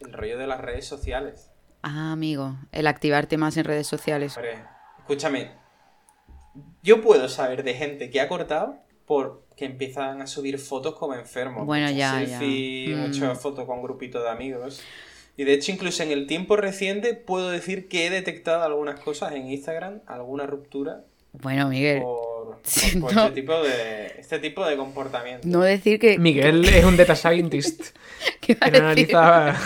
El rollo de las redes sociales. Ah, amigo, el activarte más en redes sociales. Hombre, escúchame, yo puedo saber de gente que ha cortado porque empiezan a subir fotos como enfermos. Bueno, ya, selfies, ya. Mm. muchas fotos con grupitos de amigos. Y de hecho, incluso en el tiempo reciente, puedo decir que he detectado algunas cosas en Instagram, alguna ruptura Bueno, Miguel, por, Sí, por no. este, tipo de, este tipo de comportamiento. no decir que... Miguel es un data scientist que analiza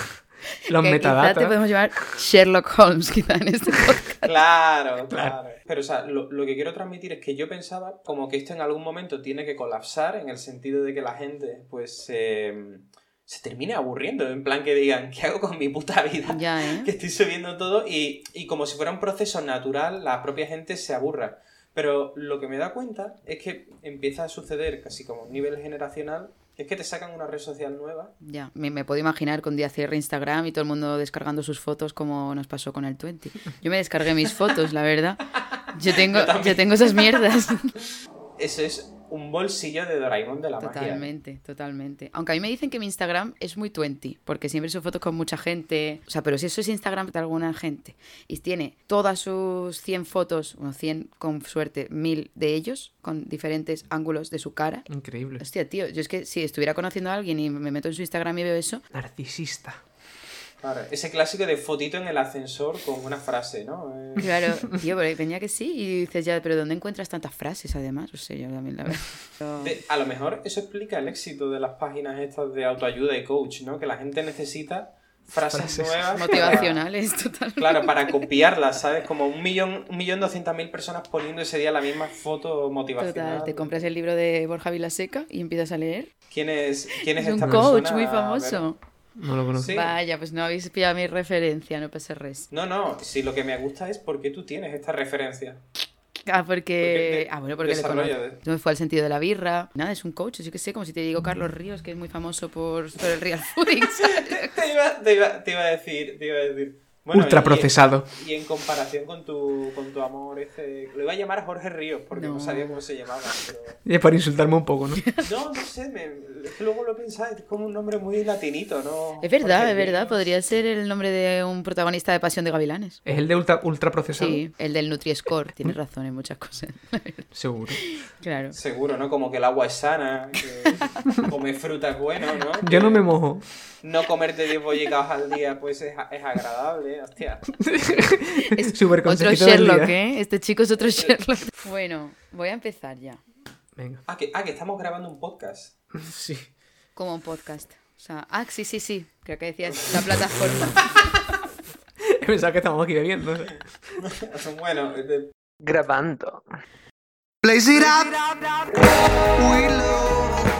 los que Quizá te metadatos. podemos llamar Sherlock Holmes, quizá, en este podcast. Claro, claro. Pero, o sea, lo, lo que quiero transmitir es que yo pensaba como que esto en algún momento tiene que colapsar en el sentido de que la gente, pues, eh, se termine aburriendo. En plan que digan, ¿qué hago con mi puta vida? Ya, ¿eh? Que estoy subiendo todo y, y como si fuera un proceso natural, la propia gente se aburra. Pero lo que me da cuenta es que empieza a suceder casi como a un nivel generacional, es que te sacan una red social nueva Ya, me, me puedo imaginar con día cierre Instagram y todo el mundo descargando sus fotos como nos pasó con el 20. Yo me descargué mis fotos, la verdad. Yo tengo, Yo yo tengo esas mierdas. Eso es un bolsillo de Doraemon de la magia. Totalmente, totalmente. Aunque a mí me dicen que mi Instagram es muy 20, porque siempre subo fotos con mucha gente. O sea, pero si eso es Instagram de alguna gente y tiene todas sus 100 fotos, bueno, 100 con suerte, 1000 de ellos, con diferentes ángulos de su cara. Increíble. Hostia, tío, yo es que si estuviera conociendo a alguien y me meto en su Instagram y veo eso, Narcisista. Claro, ese clásico de fotito en el ascensor con una frase, ¿no? Eh, Claro, tío, pero venía que sí. Y dices ya, pero ¿dónde encuentras tantas frases además? O sea, yo también la veo. Pero- de- a lo mejor eso explica el éxito de las páginas estas de autoayuda y coach, ¿no? Que la gente necesita frases, Frases. nuevas. Motivacionales, totalmente. Para, claro, para copiarlas, ¿sabes? Como un millón, un millón doscientas mil personas poniendo ese día la misma foto motivacional. Total, te compras el libro de Borja Vilaseca y empiezas a leer. ¿Quién es, quién es, Es un esta coach persona? muy A ver. famoso. No lo conozco. Sí. Vaya, pues no habéis pillado mi referencia, no pasa res. No, no, si lo que me gusta es por qué tú tienes esta referencia. Ah, porque. Porque de- ah, bueno, porque le de- No me fue al sentido de la birra. Nada, es un coach, yo qué sé, como si te digo Carlos Ríos, que es muy famoso por, por el real fooding. Te iba, te iba- te iba a decir, te iba a decir. Bueno, Ultra y- procesado. Y en comparación con tu, con tu amor, ese. Lo iba a llamar Jorge Ríos porque no, No. sabía cómo se llamaba. Pero... Y es para insultarme un poco, ¿no? No, no sé, me... es que luego lo pensaba, es como un nombre muy latinito, ¿no? Es verdad, Jorge es verdad, Ríos. podría ser el nombre de un protagonista de Pasión de Gavilanes. Es el de ultra, ultra procesado. Sí, el del Nutri-Score, tienes razón en muchas cosas. Seguro. claro. Seguro, ¿no? Como que el agua es sana, que comer fruta es bueno, ¿no? Yo no me mojo. No comerte 10 bollicaos al día, pues es, es agradable, hostia. Es Súper otro Sherlock. ¿eh? Este chico es otro Sherlock. Bueno, voy a empezar ya. Venga. Ah que, ah, que estamos grabando un podcast. Sí. Como un podcast. O sea, ah, sí, sí, sí. Creo que decías la plataforma. Pensaba que estábamos aquí bebiendo. bueno, eh, Grabando. Blaze it up. We low.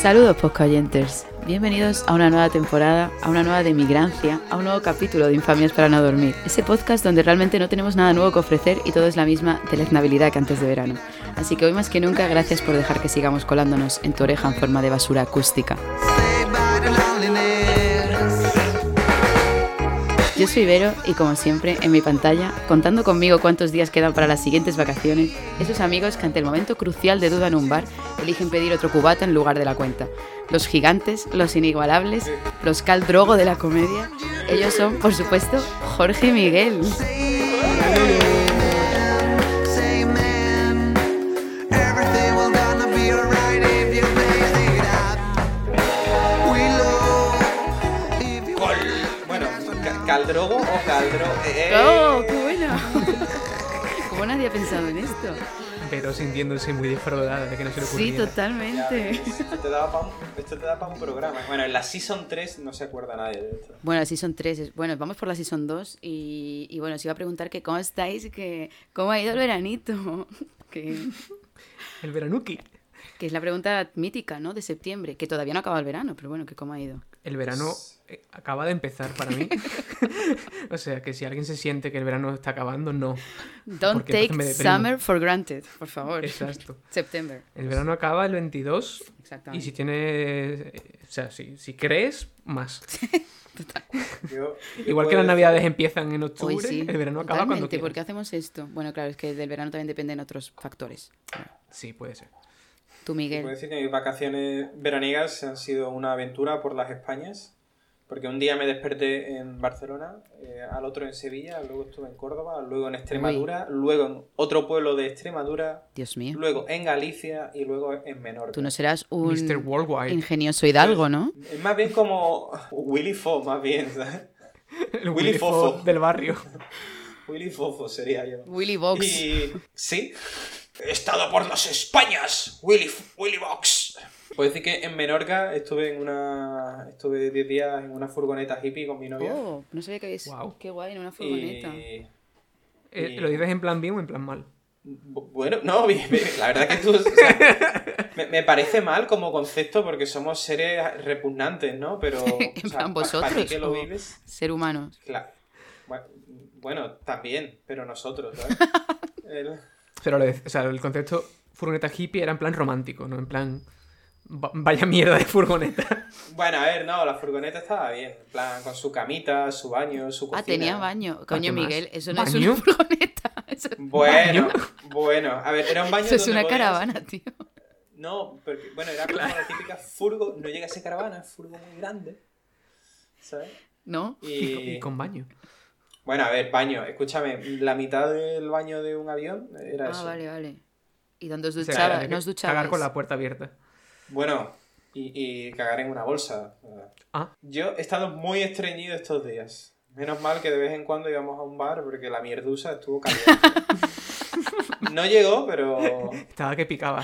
Saludos, podcayenters. Bienvenidos a una nueva temporada, a una nueva de migrancia, a un nuevo capítulo de Infamias para no dormir. Ese podcast donde realmente no tenemos nada nuevo que ofrecer y todo es la misma deleznabilidad que antes de verano. Así que hoy más que nunca, gracias por dejar que sigamos colándonos en tu oreja en forma de basura acústica. Yo soy Vero y como siempre, en mi pantalla, contando conmigo cuántos días quedan para las siguientes vacaciones, esos amigos que ante el momento crucial de duda en un bar eligen pedir otro cubata en lugar de la cuenta. Los gigantes, los inigualables, los cal drogo de la comedia. Ellos son, por supuesto, Jorge y Miguel. Ca- ¿caldrogo o caldro? Eh, ¡Oh, qué buena! ¿Cómo nadie ha pensado en esto? Pero sintiéndose muy defraudada de que no se le Sí, ocurriera. ya totalmente. ves, Esto te da para un, esto te da pa' un programa. Bueno, en la Season 3 no se acuerda nadie de esto. Bueno, la Season 3. es- Bueno, vamos por la Season 2 y, y bueno, os iba a preguntar que cómo estáis, que cómo ha ido el veranito. Que, El veranuki. que es la pregunta mítica, ¿no? De septiembre, que todavía no acaba el verano, pero bueno, que cómo ha ido. El verano eh, acaba de empezar para mí. o sea, que si alguien se siente que el verano está acabando, no. Don't Porque take summer for granted, por favor. Exacto. September, El verano acaba el 22 y exactamente. si tienes... eh, O sea, si, si crees, más. Yo- yo Igual que puedo las decir- navidades empiezan en octubre, Hoy sí. el verano acaba cuando totalmente. ¿Por quieras. qué hacemos esto? Bueno, claro, es que del verano también dependen otros factores. Sí, puede ser. Tú, Puedo Miguel. decir que mis vacaciones veraniegas han sido una aventura por las Españas. Porque un día me desperté en Barcelona, eh, al otro en Sevilla, luego estuve en Córdoba, luego en Extremadura, luego en otro pueblo de Extremadura, Dios mío. luego en Galicia y luego en Menorca. Tú no serás un Mr. Worldwide. ingenioso hidalgo, ¿no? Es más bien como Willy Fo, más bien, ¿sabes? El Willy Willy Fofo. Fofo del barrio. Willy Fofo sería yo. Willy Box. Y sí, he estado por las Españas, Willy, Willy Box. Puedo decir que en Menorca estuve en una estuve 10 días en una furgoneta hippie con mi novia. Oh, no sabía que habéis... Guau. Qué guay, en una furgoneta. y Eh, Y- ¿Lo dices en plan bien o en plan mal? bu- bueno, no, bien, bien, la verdad que tú o sea, me, me parece mal como concepto porque somos seres repugnantes, ¿no? Pero o En sea, plan, vosotros, para ti que lo o- vives, Ser humanos. claro. Bueno, también, pero nosotros, ¿sabes? El- Pero lo de- o sea, el concepto furgoneta hippie era en plan romántico, no en plan vaya mierda de furgoneta. Bueno, a ver, no, la furgoneta estaba bien. En plan, con su camita, su baño, su cocina. Ah, tenía baño. Coño, ¿qué más? Miguel, eso no es ¿Baño? una furgoneta. Eso, Bueno, bueno. A ver, era un baño eso es una podías- caravana, tío. No, porque, bueno, era como la típica furgo. No llega a ser caravana, es furgo muy grande. ¿Sabes? ¿No? Y... Y con baño. Bueno, a ver, baño. Escúchame, la mitad del baño de un avión era Ah, eso. vale, vale. ¿Y dónde os O sea, duchabas? ¿No os duchabais? Cagar con la puerta abierta. Bueno, y, y cagar en una bolsa. Ah. Yo he estado muy estreñido estos días. Menos mal que de vez en cuando íbamos a un bar porque la mierdusa estuvo caliente. No llegó, pero Estaba que picaba.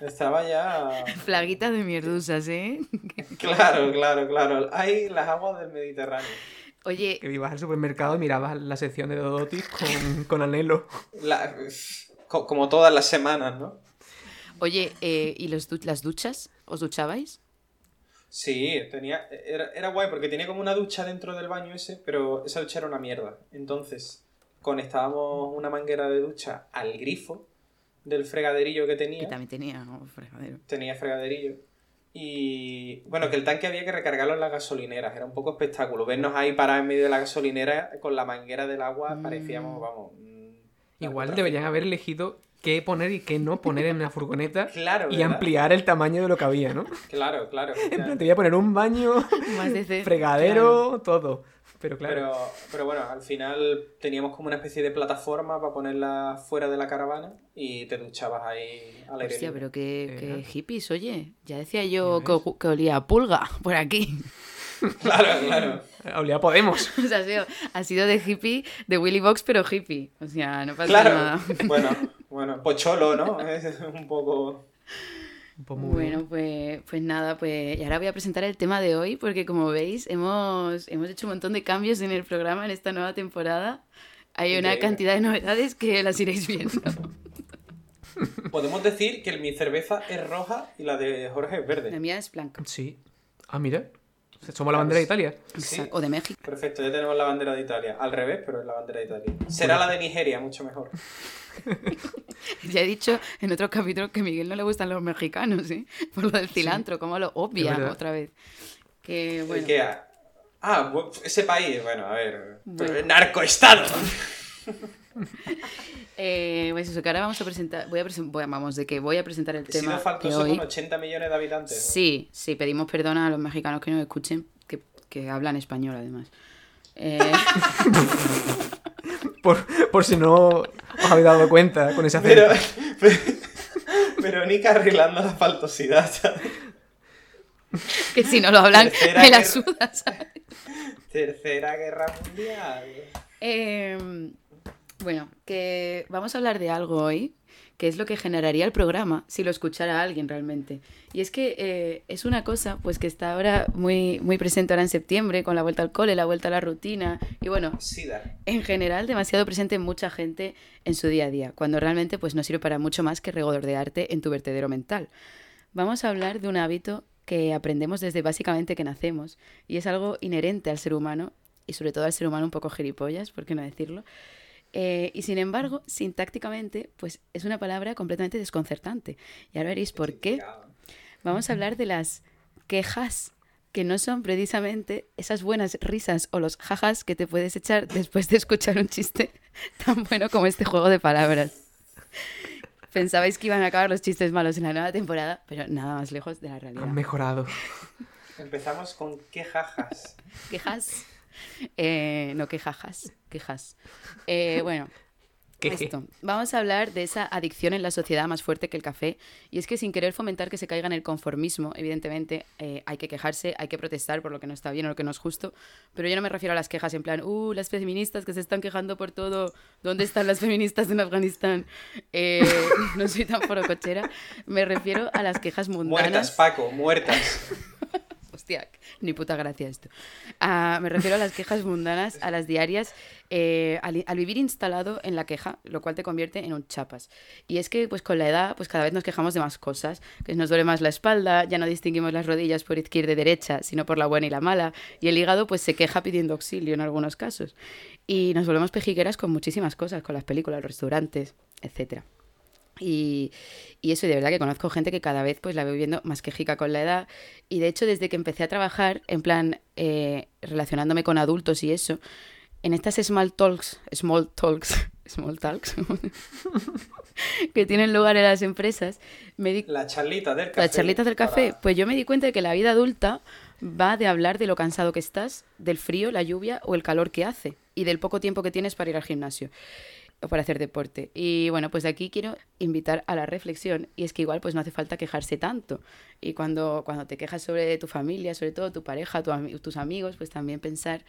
estaba ya... Flaguitas de mierdusas, ¿eh? Claro, claro, claro. Hay las aguas del Mediterráneo. Oye, Que ibas al supermercado y mirabas la sección de Dodotis con, con anhelo. La- como todas las semanas, ¿no? Oye, eh, ¿y los las duchas? ¿Os duchabais? Sí, tenía, era, era guay porque tenía como una ducha dentro del baño ese, pero esa ducha era una mierda. Entonces, conectábamos una manguera de ducha al grifo del fregaderillo que Que tenía. también tenía ¿no? fregadero. Tenía fregaderillo. Y bueno, que el tanque había que recargarlo en las gasolineras. Era un poco espectáculo. Vernos ahí parados en medio de la gasolinera con la manguera del agua, Mm. parecíamos, vamos. mm, Igual deberían haber elegido qué poner y qué no poner en la furgoneta Claro, y ¿verdad? ampliar el tamaño de lo que había, ¿no? Claro, claro. En plan, te voy a poner un baño, Más de fregadero, todo. Pero claro, Pero, pero bueno, al final teníamos como una especie de plataforma para ponerla fuera de la caravana y te duchabas ahí al aire Hostia, pero qué, Eh, hippies, oye. Ya decía yo que, olía a pulga por aquí. Claro, claro. olía Podemos. O sea, ha sido, ha sido de hippie, de Willy Box, pero hippie. O sea, no pasa Claro. nada. Bueno, bueno, pocholo, ¿no? Es un poco... Muy Bueno, pues, pues nada, pues y ahora voy a presentar el tema de hoy porque como veis hemos, hemos hecho un montón de cambios en el programa en esta nueva temporada. Hay una cantidad de novedades que las iréis viendo. Podemos decir que mi cerveza es roja y la de Jorge es La verde. mía es blanca. Sí. Ah, mira. Somos la bandera de Italia. Sí. O de México. Perfecto, ya tenemos la bandera de Italia. Al revés, pero es la bandera de Italia. Será la de Nigeria, mucho mejor. Ya he dicho en otro capítulo que a Miguel no le gustan los mexicanos, ¿eh? Por lo del cilantro, como lo obvia otra vez. Que bueno. que- Ah, ese país, bueno, a ver... Bueno. ¡Narcoestado! Eh, pues eso, que ahora vamos a presentar. Voy a presentar. Vamos, de que voy a presentar el He sido tema de faltoso hoy. con 80 millones de habitantes. ¿no? Sí, sí, pedimos perdón a los mexicanos que nos escuchen, que, que hablan español además. Eh, Por, por si no os habéis dado cuenta con ese acento. Pero, pero, Verónica arreglando la faltosidad, ¿sabes? que si no lo hablan, Tercera me la guerra. suda, ¿sabes? Tercera Guerra Mundial. Eh, bueno, que vamos a hablar de algo hoy, que es lo que generaría el programa si lo escuchara alguien realmente. Y es que eh, es una cosa pues que está ahora muy, muy presente ahora en septiembre, con la vuelta al cole, la vuelta a la rutina, y bueno, Sida. en general demasiado presente en mucha gente en su día a día, cuando realmente pues no sirve para mucho más que regordearte en tu vertedero mental. Vamos a hablar de un hábito que aprendemos desde básicamente que nacemos y es algo inherente al ser humano y sobre todo al ser humano un poco gilipollas, por qué no decirlo. Eh, y sin embargo, sintácticamente, pues es una palabra completamente desconcertante. Y ahora veréis por qué. Vamos a hablar de las quejas, que no son precisamente esas buenas risas o los jajas que te puedes echar después de escuchar un chiste tan bueno como este juego de palabras. Pensabais que iban a acabar los chistes malos en la nueva temporada, pero nada más lejos de la realidad. Han mejorado. Empezamos con qué jajas. ¿Quejas? Eh, no, quejajas. Quejas. Eh, bueno, esto. Vamos a hablar de esa adicción en la sociedad más fuerte que el café. Y es que sin querer fomentar que se caiga en el conformismo, evidentemente eh, hay que quejarse, hay que protestar por lo que no está bien o lo que no es justo. Pero yo no me refiero a las quejas en plan, uh, las feministas que se están quejando por todo, ¿dónde están las feministas en Afganistán? Eh, no soy tan forocochera. Me refiero a las quejas mundanas. Muertas, Paco, muertas. Hostia, ni puta gracia esto. Ah, me refiero a las quejas mundanas, a las diarias, eh, al, vivir instalado en la queja, lo cual te convierte en un chapas. Y es que pues con la edad pues cada vez nos quejamos de más cosas, que nos duele más la espalda, ya no distinguimos las rodillas por izquierda y derecha, sino por la buena y la mala, y el hígado pues se queja pidiendo auxilio en algunos casos. Y nos volvemos pejigueras con muchísimas cosas, con las películas, los restaurantes, etcétera. Y, y eso, y de verdad que conozco gente que cada vez pues la veo viendo más quejica con la edad. Y de hecho, desde que empecé a trabajar, en plan, eh, relacionándome con adultos y eso, en estas small talks, small talks, small talks, que tienen lugar en las empresas, me di La charlita del café. charlitas del café, para- pues yo me di cuenta de que la vida adulta va de hablar de lo cansado que estás, del frío, la lluvia o el calor que hace y del poco tiempo que tienes para ir al gimnasio para hacer deporte. Y bueno, pues de aquí quiero invitar a la reflexión y es que igual pues no hace falta quejarse tanto. Y cuando, cuando te quejas sobre tu familia, sobre todo tu pareja, tu tus amigos, pues también pensar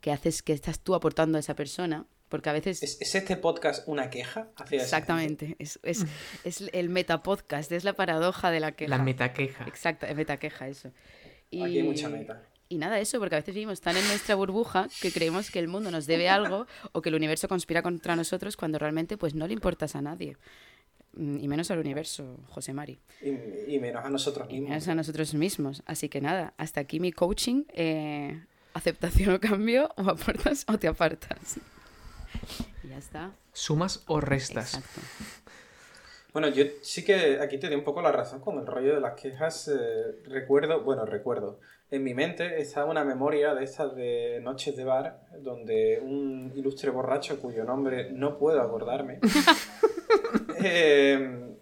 que haces que estás tú aportando a esa persona, porque a veces ¿Es, es este podcast una queja? hacia Exactamente, es, es, es el metapodcast, es la paradoja de la queja. La metaqueja. Exacto, es metaqueja eso. Y, Aquí hay mucha meta. Y nada, eso, porque a veces vivimos tan en nuestra burbuja que creemos que el mundo nos debe algo o que el universo conspira contra nosotros cuando realmente pues no le importas a nadie. Mm, Y menos al universo, José Mari. Y, y menos a nosotros Y mismos. menos a nosotros mismos. Así que nada, hasta aquí mi coaching. eh, aceptación o cambio, o aportas o te apartas. Y ya está. ¿Sumas o restas? Exacto. Bueno, yo sí que aquí te doy un poco la razón con el rollo de las quejas. eh, recuerdo, bueno, recuerdo. En mi mente está una memoria de estas de noches de bar, donde un ilustre borracho cuyo nombre no puedo acordarme, eh,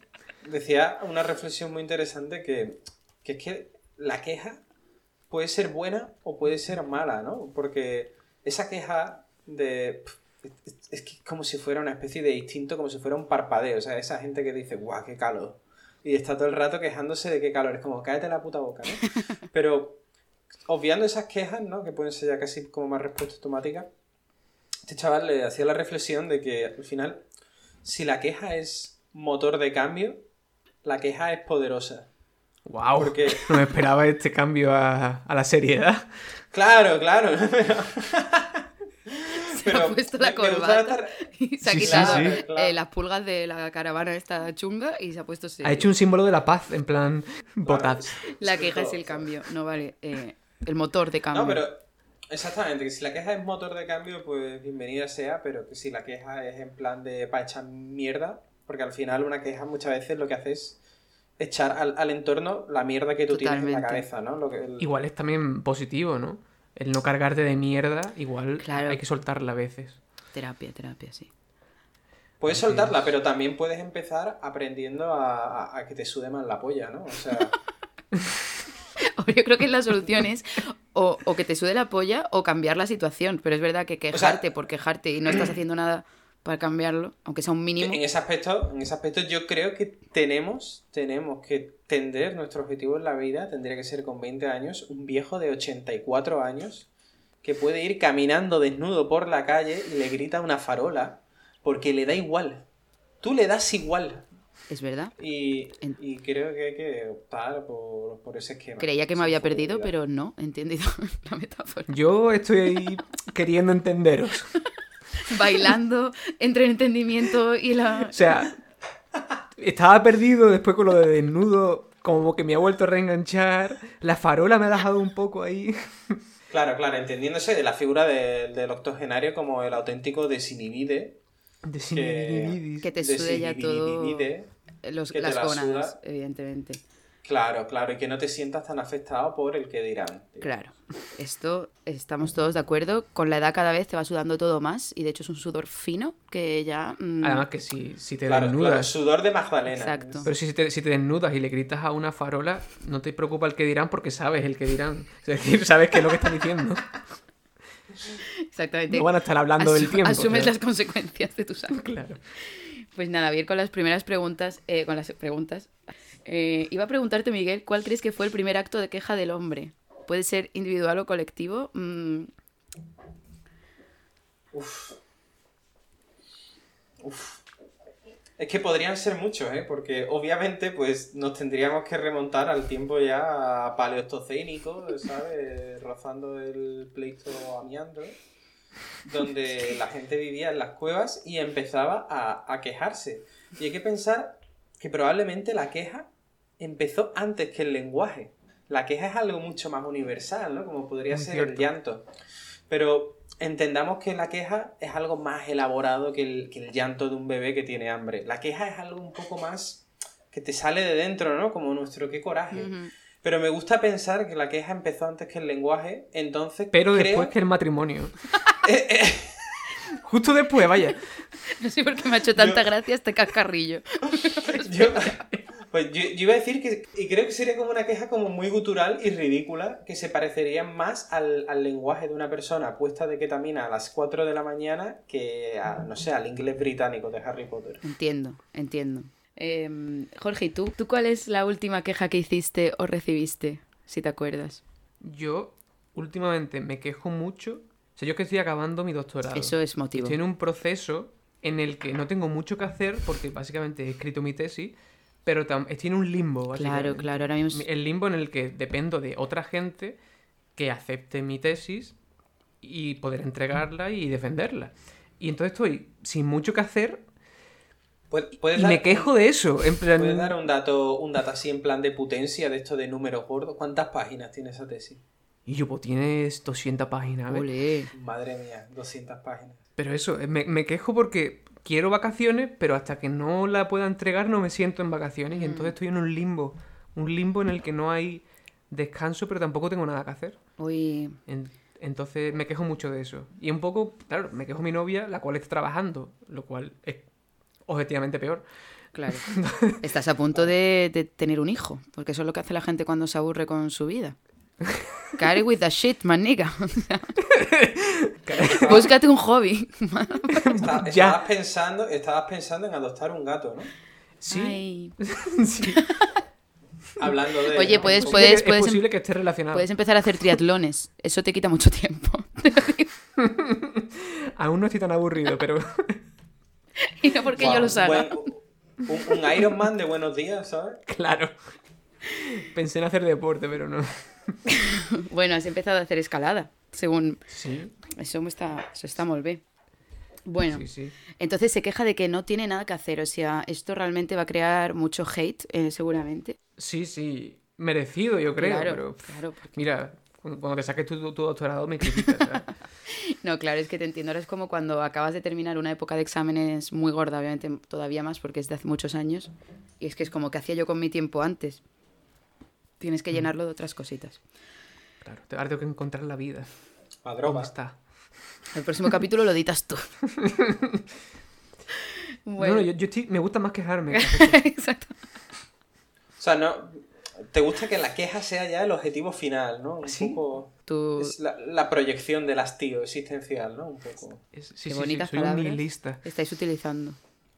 decía una reflexión muy interesante que, que es que la queja puede ser buena o puede ser mala, ¿no? Porque esa queja de... Es, que es como si fuera una especie de instinto, como si fuera un parpadeo. O sea, esa gente que dice, guau, qué calor. Y está todo el rato quejándose de qué calor. Es como, cállate la puta boca, ¿no? Pero, obviando esas quejas, ¿no? Que pueden ser ya casi como más respuesta automática. Este chaval le hacía la reflexión de que al final, si la queja es motor de cambio, la queja es poderosa. ¡Wow! Porque- No me esperaba este cambio a, a la seriedad. Claro, claro. Se ha puesto la corbata estar- y se ha Sí, sí, quitado sí. Eh, las pulgas de la caravana esta chunga y se ha puesto serio. Ha hecho un símbolo de la paz, en plan, votad. La queja es el cambio, no vale. eh, el motor de cambio. No, pero exactamente, que si la queja es motor de cambio, pues bienvenida sea, pero que si la queja es en plan de para echar mierda, porque al final una queja muchas veces lo que hace es echar al, al entorno la mierda que tú tienes en la cabeza, ¿no? Lo que, el- Igual es también positivo, ¿no? El no cargarte de mierda, igual Claro. hay que soltarla a veces. Terapia, terapia, sí. Puedes soltarla, pero también puedes empezar aprendiendo a, a- a que te sude más la polla, ¿no? O sea, O Yo creo que la solución es o, o que te sude la polla o cambiar la situación. Pero es verdad que quejarte por quejarte y no estás haciendo nada para cambiarlo, aunque sea un mínimo. en ese aspecto, en ese aspecto yo creo que tenemos, tenemos que tender nuestro objetivo en la vida, tendría que ser con 20 años, un viejo de 84 años que puede ir caminando desnudo por la calle y le grita una farola porque le da igual. Tú le das igual. Es verdad. Y, En- y creo que hay que optar por, por ese esquema. Creía que me había perdido, pero no, he entendido la metáfora. Yo estoy queriendo entenderos. Bailando entre el entendimiento y la... O sea, estaba perdido después con lo de desnudo, como que me ha vuelto a reenganchar. La farola me ha dejado un poco ahí. Claro, claro, entendiéndose de la figura de- del octogenario como el auténtico desinhibide. De Que te sude ya todo desinhibide, los, que te las la gónadas, suda. evidentemente. Claro, claro, y que no te sientas tan afectado por el que dirán. Claro. Esto estamos todos de acuerdo. Con la edad cada vez te va sudando todo más y de hecho es un sudor fino que ya... mm, Además que si, si te Claro, desnudas... claro, sudor de Magdalena. Exacto. Pero si te, si te desnudas y le gritas a una farola, no te preocupa el que dirán porque sabes el que dirán. Es decir, sabes qué es lo que están diciendo. Exactamente. No van a estar hablando del tiempo. Asumes o sea. las consecuencias de tus actos. Claro. Pues nada, voy a ir con las primeras preguntas. eh, con las preguntas. Eh, iba a preguntarte, Miguel, ¿cuál crees que fue el primer acto de queja del hombre? Puede ser individual o colectivo. Mm, Es que podrían ser muchos, ¿eh? Porque obviamente, pues, nos tendríamos que remontar al tiempo ya paleostocénico, ¿sabes? Rozando el pleito amiando, donde la gente vivía en las cuevas y empezaba a, a quejarse. Y hay que pensar que probablemente la queja empezó antes que el lenguaje. La queja es algo mucho más universal, ¿no? Como podría Muy ser el llanto. Pero entendamos que la queja es algo más elaborado que el, que el llanto de un bebé que tiene hambre. La queja es algo un poco más que te sale de dentro, ¿no? Como nuestro qué coraje. Pero me gusta pensar que la queja empezó antes que el lenguaje, entonces Pero creo- después que el matrimonio. Eh, eh, Justo después, vaya. No sé por qué me ha hecho tanta Yo- gracia este cascarrillo. yo, pues yo, yo iba a decir que, y creo que sería como una queja como muy gutural y ridícula, que se parecería más al, al lenguaje de una persona puesta de ketamina a las 4 de la mañana que a, no sé, al inglés británico de Harry Potter. Entiendo, entiendo. Em, Jorge, ¿y tú? ¿Tú cuál es la última queja que hiciste o recibiste? Si te acuerdas. Yo últimamente me quejo mucho. O sea, yo que estoy acabando mi doctorado. Eso es motivo. Estoy en un proceso en el que no tengo mucho que hacer porque básicamente he escrito mi tesis, pero estoy en un limbo. Claro, claro, ahora mismo... Mi- El limbo en el que dependo de otra gente que acepte mi tesis y poder entregarla y defenderla. Y entonces estoy sin mucho que hacer Pu- ¿Puedes y dar- me quejo de eso. En plan, ¿Puedes dar un dato, un dato así en plan de potencia de esto de números gordos? ¿Cuántas páginas tiene esa tesis? Y yo, pues tienes 200 páginas. Ole. Madre mía, 200 páginas. Pero eso, eh, me, me quejo porque quiero vacaciones, pero hasta que no la pueda entregar no me siento en vacaciones. Y entonces estoy en un limbo. Un limbo en el que no hay descanso, pero tampoco tengo nada que hacer. Uy, En- entonces me quejo mucho de eso. Y un poco, claro, me quejo mi novia, la cual está trabajando, lo cual es objetivamente peor. claro. Estás a punto de, de tener un hijo, porque eso es lo que hace la gente cuando se aburre con su vida. Carry with the shit, man, nigga. Búscate un hobby. Está- Ya. estabas, pensando, estabas pensando en adoptar un gato, ¿no? Sí. Hablando de... Oye, ¿no? puedes- Un Es puedes- posible que- es posible que esté relacionado. Puedes empezar a hacer triatlones. Eso te quita mucho tiempo. Aún no estoy tan aburrido, pero y no porque yo los haga. buen- un, un Iron Man de buenos días, ¿sabes? claro. Pensé en hacer deporte, pero no. Bueno, has empezado a hacer escalada, según... Sí, Eso está, eso está muy bien. Bueno, sí, sí. entonces se queja de que no tiene nada que hacer. O sea, esto realmente va a crear mucho hate, eh, seguramente. Sí, sí. Merecido, yo creo. claro, pero, claro. porque- Mira, cuando te saques tu, tu- doctorado me criticas. No, claro, es que te entiendo. Ahora es como cuando acabas de terminar una época de exámenes muy gorda, obviamente todavía más porque es de hace muchos años. Y es que es como que hacía yo con mi tiempo antes. Tienes Mm. que llenarlo de otras cositas. Claro, te- ahora tengo que encontrar la vida. La ¿Dónde droga. está? El próximo capítulo lo editas tú. No, no, yo, yo estoy- me gusta más quejarme. que Exacto. O sea, no... Te gusta que la queja sea ya el objetivo final, ¿no? Un Sí. poco... Tú... Es la, la proyección del hastío existencial, ¿no? Un poco. Es- sí, Qué sí, sí, bonitas soy un palabras nihilista. estáis utilizando.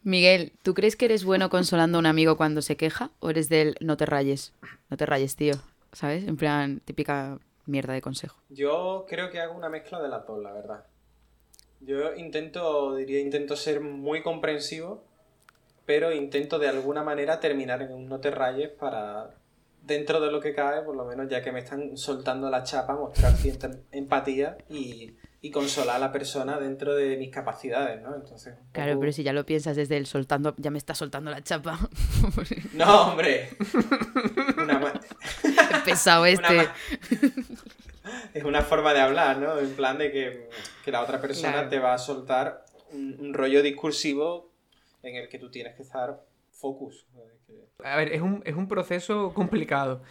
Miguel, ¿tú crees que eres bueno consolando a un amigo cuando se queja? ¿O eres del no te rayes? No te rayes, tío. ¿Sabes? En plan, típica mierda de consejo. Yo creo que hago una mezcla de las dos, la verdad. Yo intento, diría, intento ser muy comprensivo, pero intento de alguna manera terminar en un no te rayes para, dentro de lo que cae, por lo menos ya que me están soltando la chapa, mostrar cierta empatía y, y consolar a la persona dentro de mis capacidades, ¿no? Entonces, Claro, pero si ya lo piensas desde el soltando, ya me está soltando la chapa. No, hombre. Una ma- Pesado una este. ma- Es una forma de hablar, ¿no? En plan de que, que la otra persona Claro. te va a soltar un, un rollo discursivo en el que tú tienes que estar focus. A ver, es un, es un proceso complicado.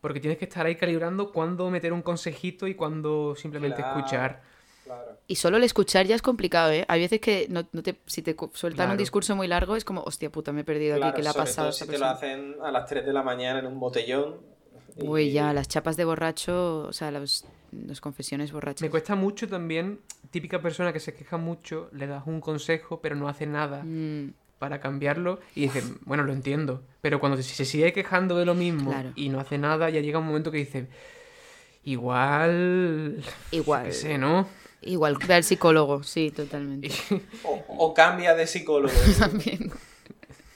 Porque tienes que estar ahí calibrando cuándo meter un consejito y cuándo simplemente Claro. escuchar. Claro. Y solo el escuchar ya es complicado, ¿eh? Hay veces que no, no te, si te sueltan un discurso muy largo es como, hostia puta, me he perdido Claro, aquí, ¿qué le ha pasado si te lo persona? hacen a las 3 de la mañana en un botellón. y- Uy, ya, las chapas de borracho, o sea, los, los confesiones borrachas. Me cuesta mucho también, típica persona que se queja mucho, le das un consejo pero no hace nada Mm, para cambiarlo y dices, bueno, lo entiendo. Pero cuando se sigue quejando de lo mismo Claro. y no hace nada, ya llega un momento que dice, igual... igual, qué sé, ¿no? Igual, ve al psicólogo, sí, totalmente. O, o cambia de psicólogo. También,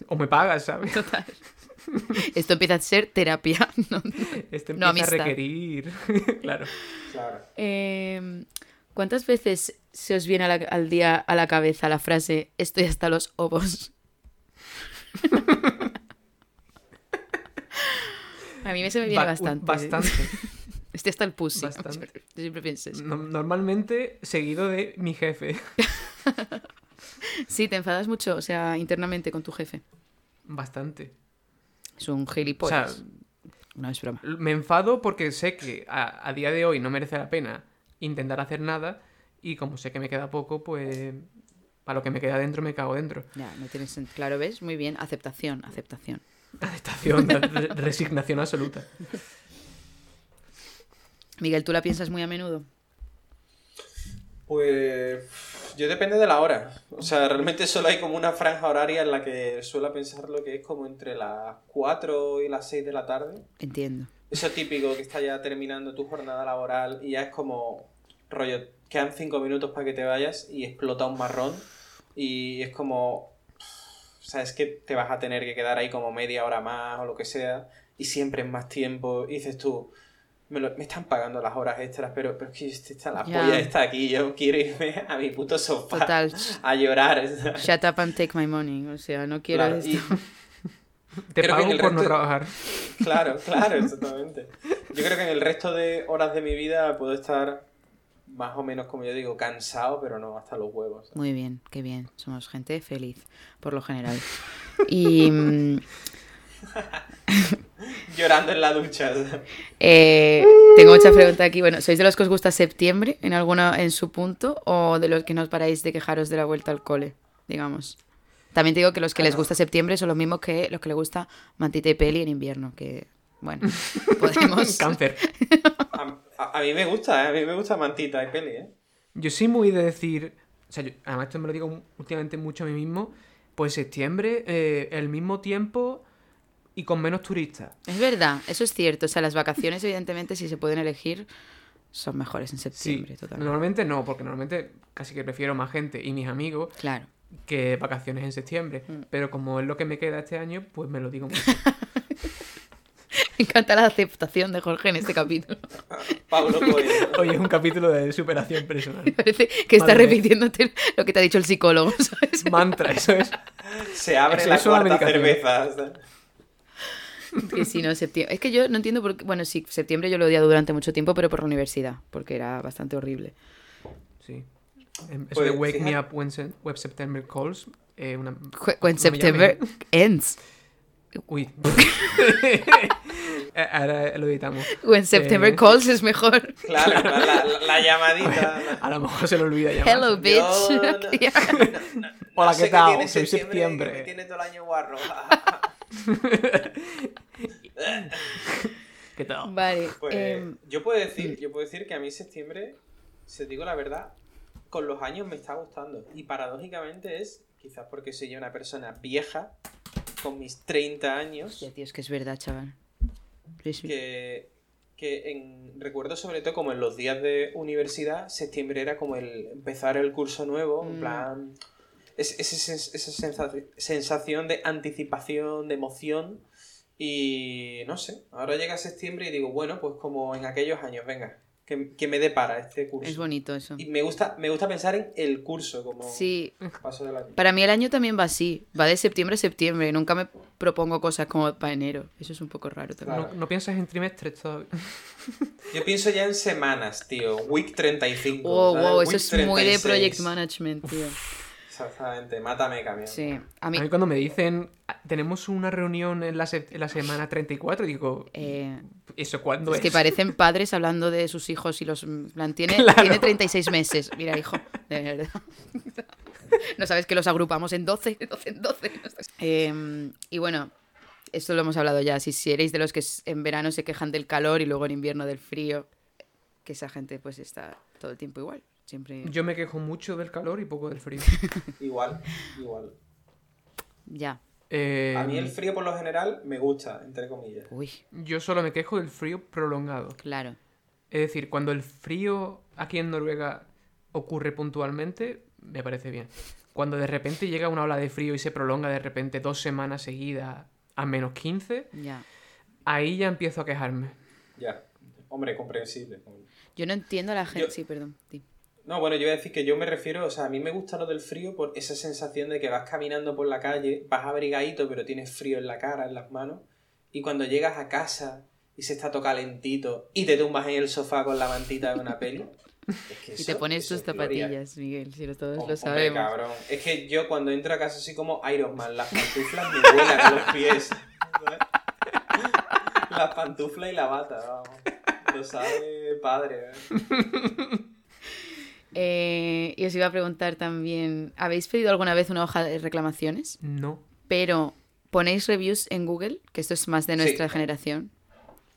O me pagas, ¿sabes? total. Esto empieza a ser terapia, ¿no? Esto No, empieza a amistad. requerir. claro. claro. Eh, ¿Cuántas veces se os viene a la- al día a la cabeza la frase estoy hasta los ovos? a mí me se me viene Ba- bastante. Bastante. Estoy hasta el pussy. Bastante. Siempre pienso eso. No- normalmente seguido de mi jefe. Sí, te enfadas mucho, o sea, internamente con tu jefe. Bastante. Es un O sea, gilipollas. no es broma. me enfado porque sé que a, a día de hoy no merece la pena intentar hacer nada y como sé que me queda poco, pues para lo que me queda dentro me cago dentro. Ya, no tienes sen- Claro, ¿ves? Muy bien. Aceptación, aceptación. De- resignación absoluta. Miguel, ¿tú la piensas muy a menudo? Pues yo depende de la hora. O sea, realmente solo hay como una franja horaria en la que suelo pensar lo que es como entre las 4 y las 6 de la tarde. Entiendo. Eso típico que está ya terminando tu jornada laboral y ya es como rollo, quedan 5 minutos para que te vayas y explota un marrón y es como sabes que te vas a tener que quedar ahí como media hora más o lo que sea y siempre es más tiempo y dices tú me, lo- me están pagando las horas extras pero, pero es que está la Ya. polla está aquí yo quiero irme a mi puto sofá Total. a llorar Shut up and take my money. O sea, no quiero Claro, esto. y- Te Creo pago por no trabajar. Claro, claro, exactamente. Yo creo que en el resto de horas de mi vida puedo estar más o menos, como yo digo, cansado, pero no hasta los huevos. Muy bien, qué bien. Somos gente feliz, por lo general. Y mm, Llorando en la ducha. eh, tengo mucha pregunta aquí. Bueno, ¿sois de los que os gusta septiembre en alguna en su punto o de los que no os paráis de quejaros de la vuelta al cole, digamos? También te digo que los que les gusta septiembre son los mismos que los que les gusta mantita y peli en invierno, que bueno, podemos Cáncer. A, a- a mí me gusta, ¿eh? A mí me gusta Mantita y peli, ¿eh? Yo soy muy de decir, o sea, yo- además esto me lo digo últimamente mucho a mí mismo, pues septiembre, eh, el mismo tiempo y con menos turistas. Es verdad, eso es cierto. O sea, las vacaciones, evidentemente, si se pueden elegir, son mejores en Sí, septiembre, totalmente. normalmente no, porque normalmente casi que prefiero más gente y mis amigos Claro. que vacaciones en septiembre. Mm. Pero como es lo que me queda este año, pues me lo digo mucho. Me encanta la aceptación de Jorge en este capítulo. Pablo. Hoy es un capítulo de superación personal. Parece que está Madre mía. repitiéndote lo que te ha dicho el psicólogo, ¿sabes? Mantra, eso es. Se abre Eso la cuarta cerveza. Que si no, septiembre. Es que yo no entiendo por qué. Bueno, sí, septiembre yo lo he odiado durante mucho tiempo, pero por la universidad, porque era bastante horrible. Sí. Em, Eso Pues, de Wake Me Up When, Se- When September Calls. eh, una... When September llame. ends. Uy. Eh, Ahora lo editamos. When September Eh, calls es mejor. Claro, la, la- la llamadita. la- A lo mejor se le olvida llamar. Hello, bitch. Yo no- no- no Hola, ¿qué tal? Soy que septiembre. Me tiene todo el año guarro. ¿Qué tal? Vale. Pues em, yo puedo decir, yo puedo decir que a mí septiembre, si os digo la verdad, con los años me está gustando. Y paradójicamente es, quizás porque soy yo una persona vieja, con mis 30 años, hostia, tío, es que es verdad, chaval. Que, que en, recuerdo sobre todo como en los días de universidad, septiembre era como el empezar el curso nuevo, en Mm. plan... es- ese sens- esa sensaci- sensación de anticipación, de emoción. Y no sé, ahora llega septiembre y digo, bueno, pues como en aquellos años, venga, que, que me depara este curso. Es bonito eso. Y me gusta, me gusta pensar en el curso como Sí, paso del año. para mí el año también va así. Va de septiembre a septiembre. Nunca me propongo cosas como para enero. Eso es un poco raro también. Claro. No, no piensas en trimestres todavía. Yo pienso ya en semanas, tío. Week 35. Oh, ¿sabes? wow, eso Week es muy de 36. project management, tío. Exactamente, mátame camión. Sí, a A mí... mí cuando me dicen, "Ah, tenemos una reunión en la, se- en la semana 34, digo, eh, ¿eso cuándo es es? que parecen padres hablando de sus hijos y los... en plan, tiene, Claro. tiene 36 meses. Mira, hijo, de verdad. No sabes que los agrupamos en 12, 12 en 12. Eh, y bueno, esto lo hemos hablado ya. Si, si erais de los que en verano se quejan del calor y luego en invierno del frío, que esa gente pues está todo el tiempo igual. Siempre... Yo me quejo mucho del calor y poco del frío. Igual, igual. Ya. Eh, A mí el frío por lo general me gusta, entre comillas. Uy, Yo solo me quejo del frío prolongado. claro. Es decir, cuando el frío aquí en Noruega ocurre puntualmente, me parece bien. Cuando de repente llega una ola de frío y se prolonga de repente dos semanas seguidas a menos 15, Ya. ahí ya empiezo a quejarme. Ya. Hombre, comprensible. Yo no entiendo a la gente... Yo- Sí, perdón. di. No, bueno, yo voy a decir que yo me refiero, o sea, a mí me gusta lo del frío por esa sensación de que vas caminando por la calle, vas abrigadito, pero tienes frío en la cara, en las manos, y cuando llegas a casa y se está todo calentito y te tumbas en el sofá con la mantita de una peli. es que Y te pones tus zapatillas, Miguel, si lo todos lo sabemos. cabrón. Es que yo cuando entro a casa soy como Iron Man, las pantuflas me vuelan a los pies. Las pantuflas y la bata, vamos. Lo sabe padre. ¿eh? Eh, y os iba a preguntar también, ¿habéis pedido alguna vez una hoja de reclamaciones? No. Pero ponéis reviews en Google, que esto es más de nuestra Sí. generación.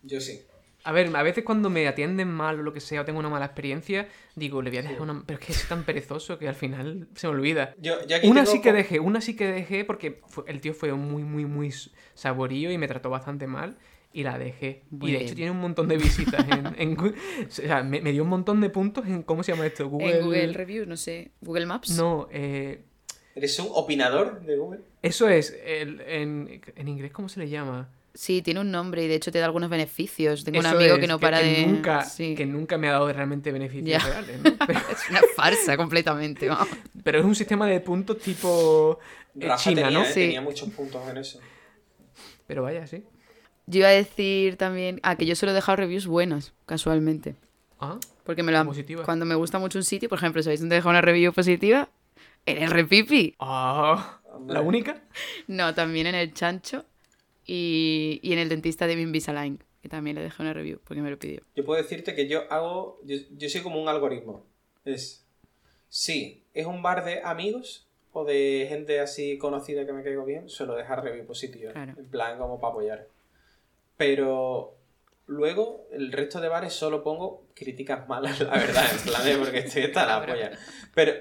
Yo sí. A ver, a veces cuando me atienden mal o lo que sea, o tengo una mala experiencia, digo, le voy a dejar una... Pero es que soy tan perezoso que al final se me olvida. Yo, yo aquí Una tengo sí que dejé, una sí que dejé porque fue- el tío fue muy, muy, muy saborío y me trató bastante mal y la dejé. Muy y de bien. hecho tiene un montón de visitas en, O sea, me, me dio un montón de puntos en... ¿Cómo se llama esto? Google... En Google Reviews, no sé, Google Maps. No, eh, ¿Eres un opinador de Google? eso es, el- en, en inglés, ¿cómo se le llama? Sí, tiene un nombre y de hecho te da algunos beneficios. Tengo un Eso amigo es, que no para de... Nunca, Sí. Que nunca me ha dado realmente beneficios Ya. reales, ¿no? Pero, Es una farsa completamente. vamos. pero es un sistema de puntos tipo eh, Rafa China, tenía, ¿no? eh, Sí. tenía muchos puntos en eso. Pero vaya, sí. Yo iba a decir también... Ah, que yo solo he dejado reviews buenas, casualmente. Ah, Porque me lo han-. Cuando me gusta mucho un sitio, por ejemplo, ¿sabéis dónde he dejado una review positiva? En el Repipi. ah, ¿La única? No, también en el Chancho y, y en el dentista de Invisalign, que también le dejé una review porque me lo pidió. Yo puedo decirte que yo hago. Yo, yo soy como un algoritmo. Es. Si es un bar de amigos o de gente así conocida que me caigo bien, suelo dejar review positiva. Claro. En plan, como para apoyar. Pero. Luego, el resto de bares solo pongo críticas malas, la verdad, en plan de porque estoy hasta la polla. Pero,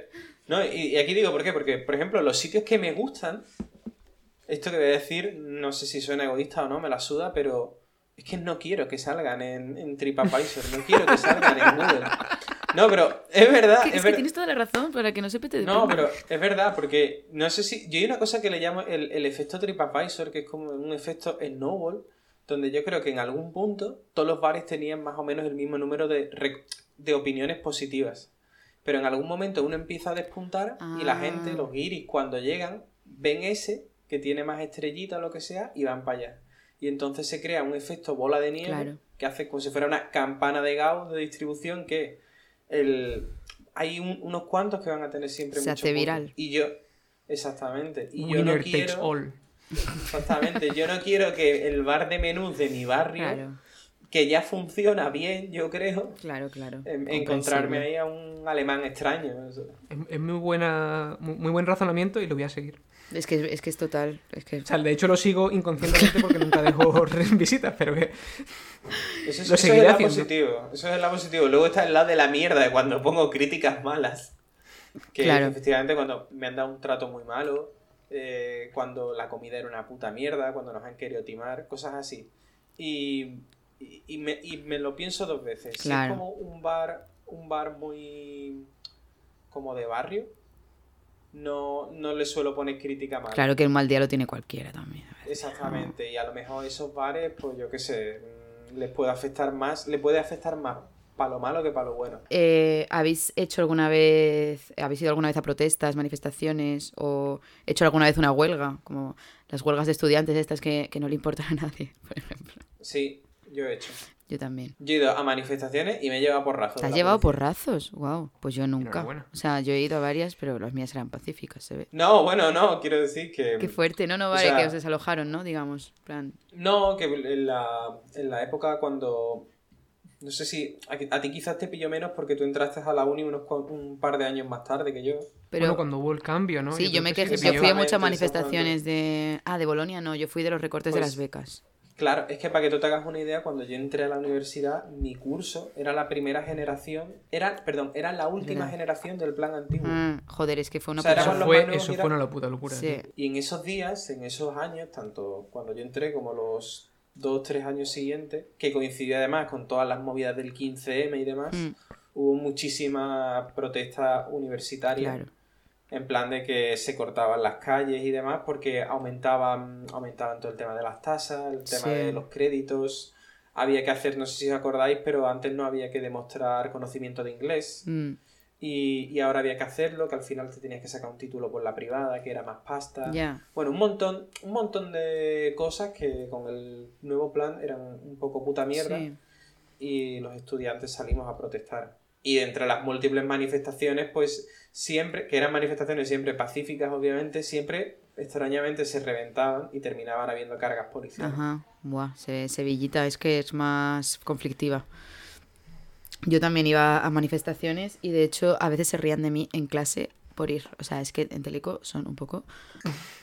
no, y, y aquí digo por qué, porque, por ejemplo, los sitios que me gustan, esto que voy a decir, no sé si suena egoísta o no, me la suda, pero es que no quiero que salgan en, en TripAdvisor, no quiero que salgan en Google. No, pero es verdad, Es, es, que ver- tienes toda la razón para que no se pete de No, pero es verdad, porque no sé si. Yo hay una cosa que le llamo el, el efecto TripAdvisor, que es como un efecto snowball, donde yo creo que en algún punto todos los bares tenían más o menos el mismo número de, rec- de opiniones positivas. Pero en algún momento uno empieza a despuntar y la Ah. gente, los guiris, cuando llegan, ven ese que tiene más estrellitas o lo que sea y van para allá. Y entonces se crea un efecto bola de nieve Claro. que hace como si fuera una campana de Gauss de distribución que el, hay un- unos cuantos que van a tener siempre Se muchos hace viral. Y yo, exactamente. Y yo no takes quiero, all. Exactamente, yo no quiero que el bar de menús de mi barrio, Claro, que ya funciona bien, yo creo, claro, claro. en- encontrarme ahí a un alemán extraño. Es, es muy buena, muy, muy buen razonamiento y lo voy a seguir. Es que, es que es total. Es que... O sea, de hecho lo sigo inconscientemente porque nunca dejo visitas, pero que Eso, es- Lo eso es seguiré el lado haciendo. positivo. Eso es el lado positivo. Luego está el lado de la mierda de cuando pongo críticas malas. Que Claro. efectivamente cuando me han dado un trato muy malo, eh, cuando la comida era una puta mierda, cuando nos han querido timar, cosas así. Y, y, y me, y me lo pienso dos veces. Si Claro. es como un bar, un bar muy como de barrio, no, no le suelo poner crítica mala. Claro que el mal día lo tiene cualquiera también. a. Exactamente, y a lo mejor esos bares, pues yo qué sé, mm, les puede afectar más, le puede afectar más para lo malo que para lo bueno. Eh, ¿Habéis hecho alguna vez, habéis ido alguna vez a protestas, manifestaciones o hecho alguna vez una huelga? Como las huelgas de estudiantes estas que, que no le importan a nadie, por ejemplo. Sí, yo he hecho. Yo también. Yo he ido a manifestaciones y me he llevado porrazos. ¿Te has llevado porrazos? Wow, pues yo nunca. O sea, yo he ido a varias, pero las mías eran pacíficas, se ve. No, bueno, no, quiero decir que... Qué fuerte, no, no o vale sea- que os desalojaron, ¿no? Digamos, en plan. No, que en la, en la época cuando... No sé si... A, a ti quizás te pilló menos porque tú entraste a la uni unos, un par de años más tarde que yo. Pero Bueno, cuando hubo el cambio, ¿no? sí, yo me que quejé, sí yo que fui a muchas manifestaciones de... Ah, de Bolonia no, yo fui de los recortes de Pues- las becas. Claro, es que para que tú te hagas una idea, cuando yo entré a la universidad, mi curso era la primera generación, era, perdón, era la última generación del plan antiguo. Ah, joder, es que fue una O sea, puta- éramos Eso fue, eso fue una puta locura. Sí. Y en esos días, en esos años, tanto cuando yo entré como los dos, tres años siguientes, que coincidía además con todas las movidas del 15M y demás, Mm, hubo muchísima protesta universitaria. claro. En plan de que se cortaban las calles y demás porque aumentaban, aumentaban todo el tema de las tasas, el tema Sí. de los créditos. Había que hacer, no sé si os acordáis, pero antes no había que demostrar conocimiento de inglés. Mm, Y, y ahora había que hacerlo, que al final te tenías que sacar un título por la privada, que era más pasta. ya. Bueno, un montón, un montón de cosas que con el nuevo plan eran un poco puta mierda Sí. y los estudiantes salimos a protestar. Y entre las múltiples manifestaciones, pues siempre, que eran manifestaciones siempre pacíficas, obviamente, siempre extrañamente se reventaban y terminaban habiendo cargas policiales. Ajá, buah, Se- Sevillita es que es más conflictiva. Yo también iba a manifestaciones y de hecho a veces se rían de mí en clase por ir. O sea, es que en Teleco son un poco...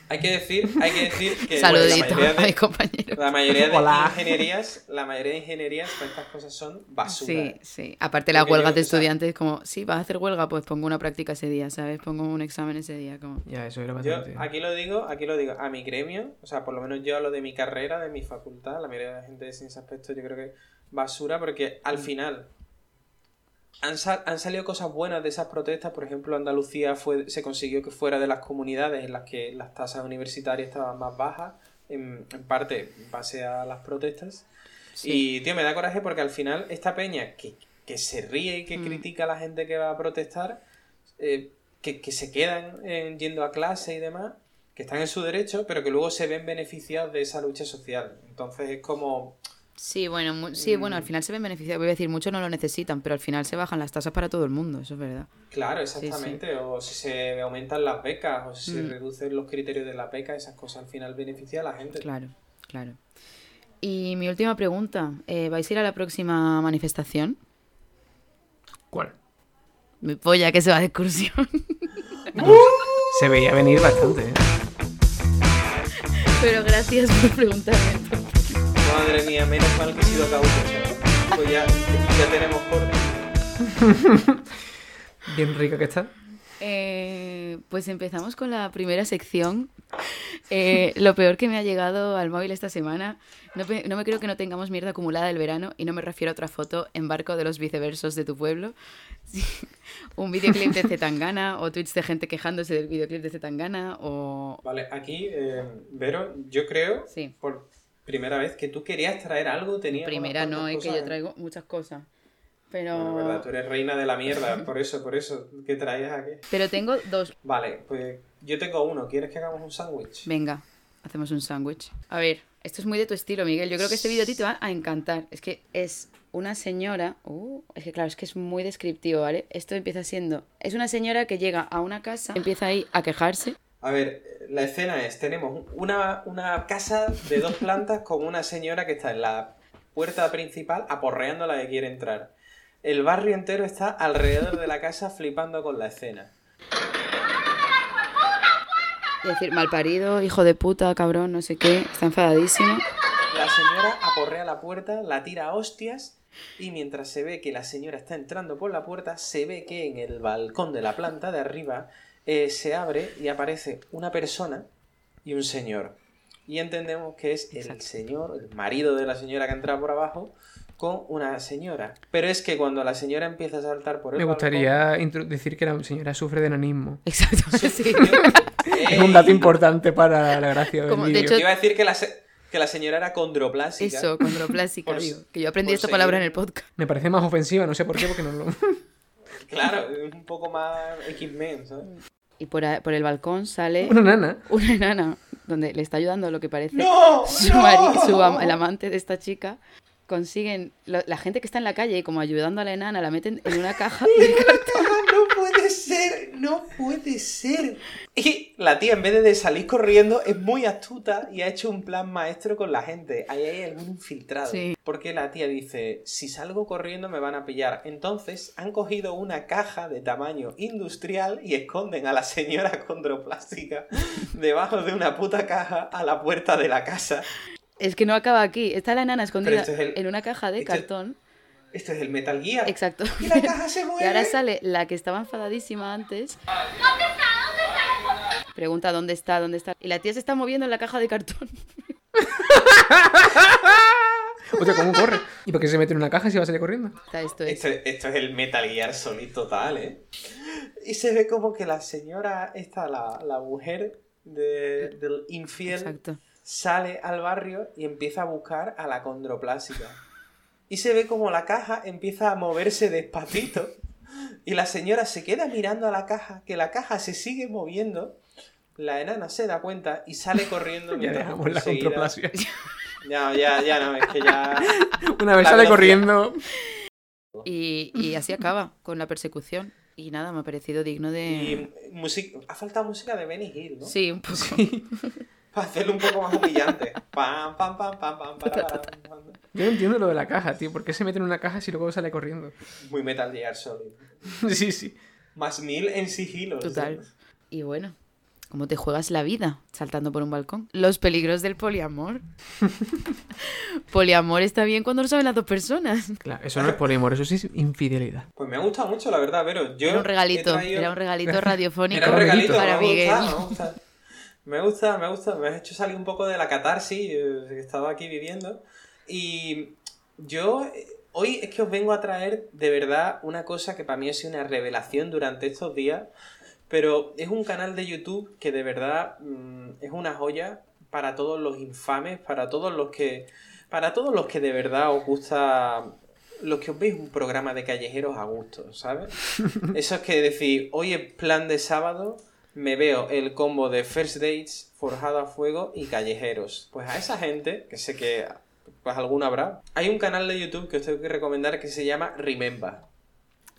Hay que decir, hay que decir que bueno, la Saludito mayoría a de, mi compañero. la mayoría de Hola. ingenierías, la mayoría de ingenierías, pues estas cosas son basura. Sí, sí. Aparte las huelgas yo, de estudiantes, como, sí, vas a hacer huelga, pues pongo una práctica ese día, ¿sabes? Pongo un examen ese día, como... Ya, eso era Yo bastante. aquí lo digo, aquí lo digo, a mi gremio, o sea, por lo menos yo a lo de mi carrera, de mi facultad, la mayoría de la gente de ese aspecto yo creo que basura porque al final han, sal- han salido cosas buenas de esas protestas, por ejemplo, Andalucía fue, se consiguió que fuera de las comunidades en las que las tasas universitarias estaban más bajas, en, en parte en base a las protestas. Y, tío, me da coraje porque al final esta peña que, que se ríe y que Mm. critica a la gente que va a protestar, eh, que, que se quedan eh, yendo a clase y demás, que están en su derecho, pero que luego se ven beneficiados de esa lucha social. Entonces es como... Sí, bueno, sí, bueno, al final se ven beneficiados. Voy a decir, muchos no lo necesitan, pero al final se bajan las tasas para todo el mundo, eso es verdad. Claro, sí. exactamente. O si se aumentan las becas, o si se Mm. reducen los criterios de la beca, esas cosas al final benefician a la gente. Claro, claro. Y mi última pregunta, eh, ¿vais a ir a la próxima manifestación? ¿Cuál? Mi polla que se va de excursión. Se veía venir bastante, ¿eh? pero gracias por preguntarme. Madre mía, menos mal que he sido cauto. Pues ya, ya tenemos corte. Bien rica que está. Eh, pues empezamos con la primera sección. Eh, lo peor que me ha llegado al móvil esta semana. No, me creo que no tengamos mierda acumulada del verano y no me refiero a otra foto en barco de los viceversos de tu pueblo. Sí, Un videoclip de Zetangana o tweets de gente quejándose del videoclip de Zetangana o... Vale, aquí, eh, Vero, yo creo, Sí. por primera vez, que tú querías traer algo, tenías Primera no, es que yo traigo muchas cosas. Pero... Bueno, verdad, tú eres reina de la mierda, por eso, por eso, ¿qué traías aquí? Pero tengo dos. Vale, pues yo tengo uno, ¿quieres que hagamos un sándwich? Venga, hacemos un sándwich. A ver, esto es muy de tu estilo, Miguel. Yo creo que este vídeo a ti te va a encantar. Es que es una señora... Uh, es que claro, es que es muy descriptivo, ¿vale? Esto empieza siendo... Es una señora que llega a una casa, empieza ahí a quejarse. A ver, la escena es, tenemos una, una casa de dos plantas con una señora que está en la puerta principal aporreando a la que quiere entrar. El barrio entero está alrededor de la casa flipando con la escena. Y decir, malparido, hijo de puta, cabrón, no sé qué. Está enfadadísimo. La señora aporrea la puerta, la tira a hostias y mientras se ve que la señora está entrando por la puerta, se ve que en el balcón de la planta de arriba eh, se abre y aparece una persona y un señor. Y entendemos que es el señor, el marido de la señora que entra por abajo, con una señora. Pero es que cuando la señora empieza a saltar por el Me balcón, gustaría intro- decir que la señora sufre de enanismo. Exacto, sí. Es un dato importante para la gracia del Como, de hecho- Yo iba a decir que la, se- que la señora era condroplásica. Eso, condroplásica, Por- digo. Que yo aprendí esta palabra en seguir. el podcast. Me parece más ofensiva, no sé por qué, porque no lo... Claro, es un poco más X-Men, ¿sabes? Y por, a- por el balcón sale Una nana. una enana donde le está ayudando lo que parece ¡No! su, ¡No! mari- su am- el amante de esta chica consiguen, lo- la gente que está en la calle como ayudando a la enana, la meten en una caja de cartón. No puede ser, no puede ser. Y la tía, en vez de salir corriendo, es muy astuta y ha hecho un plan maestro con la gente. Ahí hay algún infiltrado. Sí. Porque la tía dice, si salgo corriendo me van a pillar. Entonces han cogido una caja de tamaño industrial y esconden a la señora condroplástica debajo de una puta caja a la puerta de la casa. Es que no acaba aquí. Está la enana escondida esto es el- en una caja de cartón. Esto es el Metal Gear. Exacto. Y la caja se Y mueve. ahora sale la que estaba enfadadísima antes. Pregunta dónde está, dónde está. Y la tía se está moviendo en la caja de cartón. O sea, ¿cómo corre? ¿Y por qué se mete en una caja si va a salir corriendo? Está esto es. Esto, esto es el Metal Gear Solid total, ¿eh? Y se ve como que la señora, esta, la, la mujer de- del infiel, Exacto. sale al barrio y empieza a buscar a la condroplásica. Y se ve como la caja empieza a moverse despacito. Y la señora se queda mirando a la caja, que la caja se sigue moviendo. La enana se da cuenta y sale corriendo. Ya dejamos la controplasia. Ya, ya, ya no, es que ya. Una vez La sale velocidad. corriendo. Y, y así acaba con la persecución. Y nada, me ha parecido digno de. Y música, ha faltado música de Benny Hill, ¿no? Sí, un poco. Para hacerlo un poco más humillante. Pam, pam, pam, pam, pam, para, pam, pam. Yo no entiendo lo de la caja, tío. ¿Por qué se mete en una caja si luego sale corriendo? Muy Metal Gear Solid. Sí, sí. Más mil en sigilo. Total. Y bueno, ¿cómo te juegas la vida saltando por un balcón? Los peligros del poliamor. poliamor está bien cuando lo saben las dos personas. Claro, eso no es poliamor, eso sí es infidelidad. Pues me ha gustado mucho, la verdad, pero yo. Era un regalito, traído- era un regalito radiofónico Era un regalito, para me Miguel. gusta, me gusta. Me gusta, me gusta. Me has hecho salir un poco de la catarsis eh, que estaba aquí viviendo. Y yo eh, hoy es que os vengo a traer de verdad una cosa que para mí ha sido una revelación durante estos días. Pero es un canal de YouTube que de verdad mm, es una joya para todos los infames, para todos los que. Para todos los que de verdad os gusta. Los que os veis un programa de callejeros a gusto, ¿sabes? Eso es que decir, hoy es plan de sábado, me veo el combo de First Dates, Forjado a Fuego y Callejeros. Pues a esa gente, que sé que pues alguna habrá, hay un canal de YouTube que os tengo que recomendar que se llama Remember.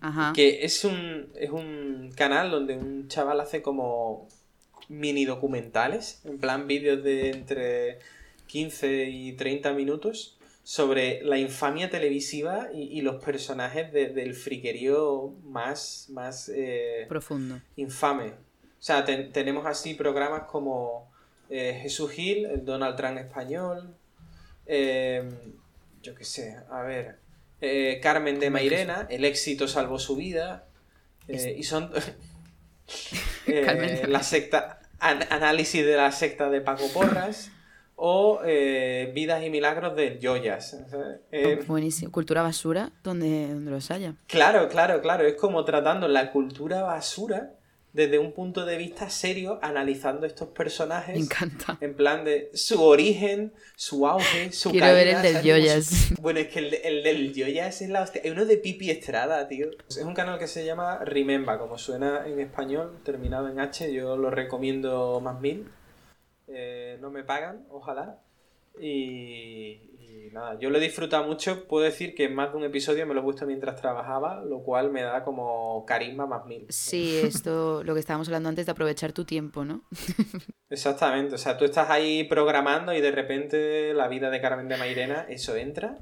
Ajá. Que es un, es un canal donde un chaval hace como mini documentales, en plan vídeos de entre 15 y 30 minutos, sobre la infamia televisiva y, y los personajes de- del friquerío más, más eh, Profundo. infame. O sea, ten- tenemos así programas como eh, Jesús Gil, el Donald Trump español, eh, yo qué sé, a ver, eh, Carmen de Mairena, El éxito salvó su vida, eh, y son la secta, an- análisis de la secta de Paco Porras, o Vidas y Milagros de Joyas. ¿sabes? Eh, Buenísimo. Cultura basura donde, donde los haya. Claro, claro, claro. Es como tratando la cultura basura desde un punto de vista serio, analizando estos personajes. Me encanta. En plan de su origen, su auge, su Quiero caída, ver el del su- Bueno, es que el, el del Joyas es la hostia. Hay uno de Pipi Estrada, tío. Es un canal que se llama Remember, como suena en español, terminado en H. Yo lo recomiendo más mil. Eh, no me pagan, ojalá. Y, y nada, yo lo he disfrutado mucho. Puedo decir que en más de un episodio me lo he puesto mientras trabajaba, lo cual me da como carisma más mil. Sí, esto, lo que estábamos hablando antes de aprovechar tu tiempo, ¿no? Exactamente, o sea, tú estás ahí programando y de repente la vida de Carmen de Mairena, eso entra.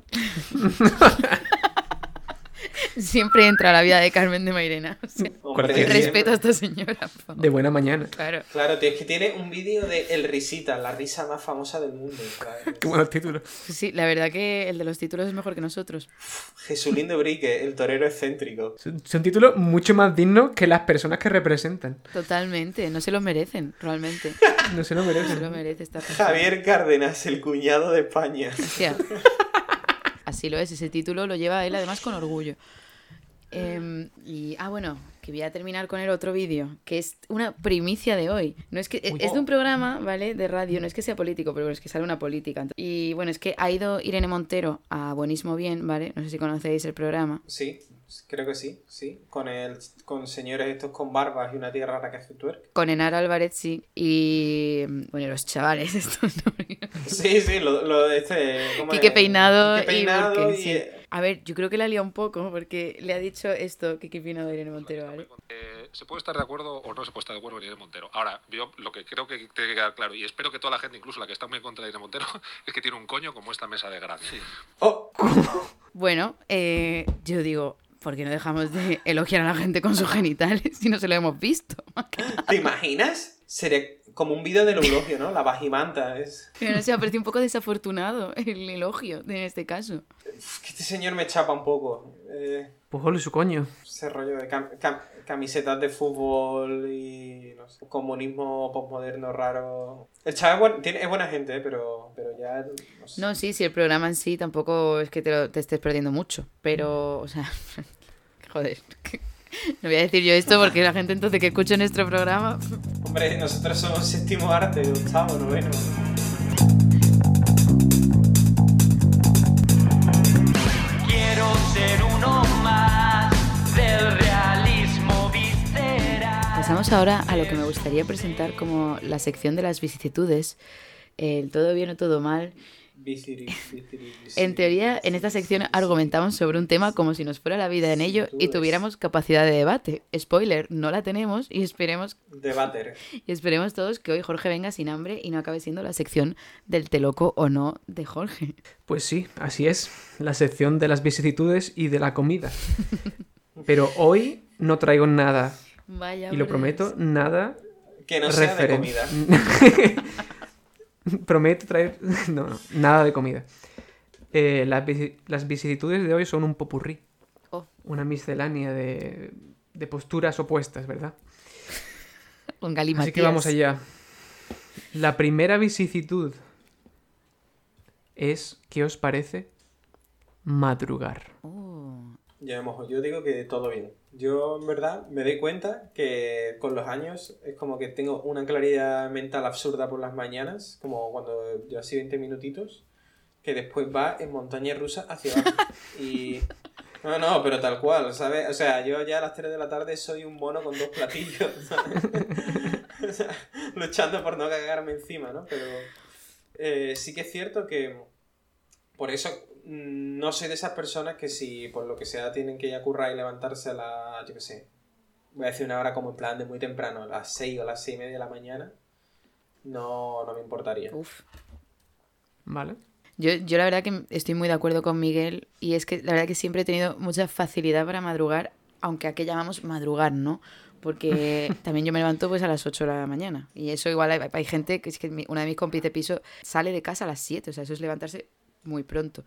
Siempre entra la vida de Carmen de Mairena. O sea, respeto a esta señora. por favor. De buena mañana. Claro. Claro, tío, es que tiene un vídeo de El Risita, la risa más famosa del mundo. Qué buenos títulos. Sí, la verdad que el de los títulos es mejor que nosotros. Jesulín de Brique, el torero excéntrico. Son, son títulos mucho más dignos que las personas que representan. Totalmente. No se lo merecen, realmente. No se lo No se lo merecen. merece esta persona. Javier Cárdenas, el cuñado de España. Hostia. Así lo es, ese título lo lleva él además con orgullo. Em, y, ah, bueno, que voy a terminar con el otro vídeo, que es una primicia de hoy. No es que Uy. es de un programa, ¿vale? De radio, no es que sea político, pero bueno, es que sale una política. Y bueno, es que ha ido Irene Montero a Buenísimo Bien, ¿vale? No sé si conocéis el programa. Sí, creo que sí, sí. Con el con señores estos con barbas y una tía rara que hace twerk. Con Enar Álvarez, sí. Y bueno, los chavales estos, ¿no? Sí, sí, lo, lo de este. ¿cómo Quique es? Peinado, Quique Peinado y, porque, y, sí. A ver, yo creo que la lía un poco porque le ha dicho esto Kiki Peinado a Irene Montero, ¿vale? Eh, se puede estar de acuerdo o no se puede estar de acuerdo con Irene Montero. Ahora, yo lo que creo que tiene que quedar claro, y espero que toda la gente, incluso la que está muy en contra de Irene Montero, es que tiene un coño como esta mesa de grande. Oh, Bueno, eh, yo digo, ¿por qué no dejamos de elogiar a la gente con sus genitales si no se lo hemos visto? ¿Te imaginas? Sería como un vídeo del eulogio, ¿no? La vajimanta. Es... Pero no sé, me parece un poco desafortunado el elogio en este caso. Que este señor me chapa un poco. Eh, Pues ole su coño. ese rollo de cam- cam- camisetas de fútbol y no sé, comunismo postmoderno raro. El chaval es, buen- tiene- es buena gente, eh, pero, pero ya no sé. No, sí, sí, el programa en sí tampoco es que te, lo- te estés perdiendo mucho, pero, o sea, joder, no voy a decir yo esto porque la gente entonces que escucha nuestro programa, Hombre, nosotros somos séptimo arte, octavo, noveno. Quiero ser uno más del realismo visceral. pasamos ahora a lo que me gustaría presentar como la sección de las vicisitudes, el todo bien o todo mal. En teoría, en esta sección argumentamos sobre un tema como si nos fuera la vida en ello y tuviéramos capacidad de debate. Spoiler, no la tenemos y esperemos Debater. Y esperemos todos que hoy Jorge venga sin hambre y no acabe siendo la sección del te loco o no de Jorge. Pues sí, así es. La sección de las vicisitudes y de la comida. Pero hoy no traigo nada, Vaya. y lo prometo, nada Que no sea de comida. Prometo traer. No, no, nada de comida. Eh, las, las vicisitudes de hoy son un popurrí. Oh. Una miscelánea de, de posturas opuestas, ¿verdad? Gali Así que vamos allá. La primera vicisitud es, ¿qué os parece? Madrugar. Oh, Ya me mojo. Yo digo que todo bien. Yo, en verdad, me doy cuenta que con los años es como que tengo una claridad mental absurda por las mañanas, como cuando yo así 20 minutitos, que después va en montaña rusa hacia abajo. Y... No, no, pero tal cual, ¿sabes? O sea, yo ya a las 3 de la tarde soy un mono con dos platillos, ¿sabes? O sea, luchando por no cagarme encima, ¿no? Pero eh, sí que es cierto que por eso no soy de esas personas que si por lo que sea tienen que ir a currar y levantarse a la, yo qué sé, voy a decir una hora como en plan de muy temprano, a las 6 o las 6 y media de la mañana, no, no me importaría. uf. ¿Vale? Yo, yo la verdad que estoy muy de acuerdo con Miguel y es que la verdad que siempre he tenido mucha facilidad para madrugar, aunque a qué llamamos madrugar, ¿no? Porque también yo me levanto pues a las 8 de la mañana y eso igual hay, hay gente que es que una de mis compis de piso sale de casa a las 7, o sea, eso es levantarse muy pronto.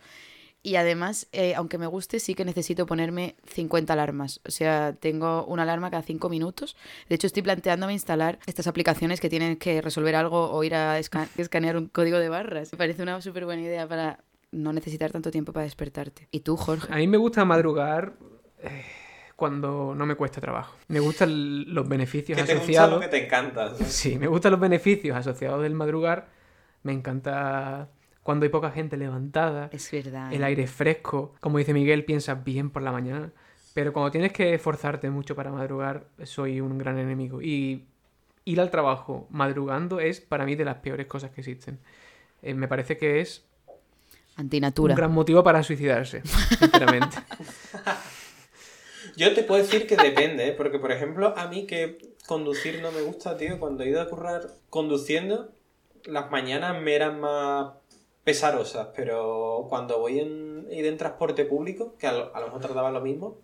Y además, eh, aunque me guste, sí que necesito ponerme 50 alarmas. O sea, tengo una alarma cada 5 minutos. De hecho, estoy planteándome instalar estas aplicaciones que tienen que resolver algo o ir a esca- escanear un código de barras. Me parece una súper buena idea para no necesitar tanto tiempo para despertarte. ¿Y tú, Jorge? A mí me gusta madrugar eh, cuando no me cuesta trabajo. Me gustan los beneficios Que te gusta asociados. lo que te encanta. Sí, me gustan los beneficios asociados del madrugar. Me encanta cuando hay poca gente levantada, Es verdad. el ¿eh? aire fresco. Como dice Miguel, piensas bien por la mañana. Pero cuando tienes que esforzarte mucho para madrugar, soy un gran enemigo. Y ir al trabajo madrugando es para mí de las peores cosas que existen. Eh, me parece que es Antinatura. un gran motivo para suicidarse, sinceramente. Yo te puedo decir que depende, ¿eh? porque por ejemplo, a mí que conducir no me gusta, tío, cuando he ido a currar conduciendo, las mañanas me eran más pesarosas, pero cuando voy en, ido en transporte público, que a lo, a lo mejor tardaba lo mismo,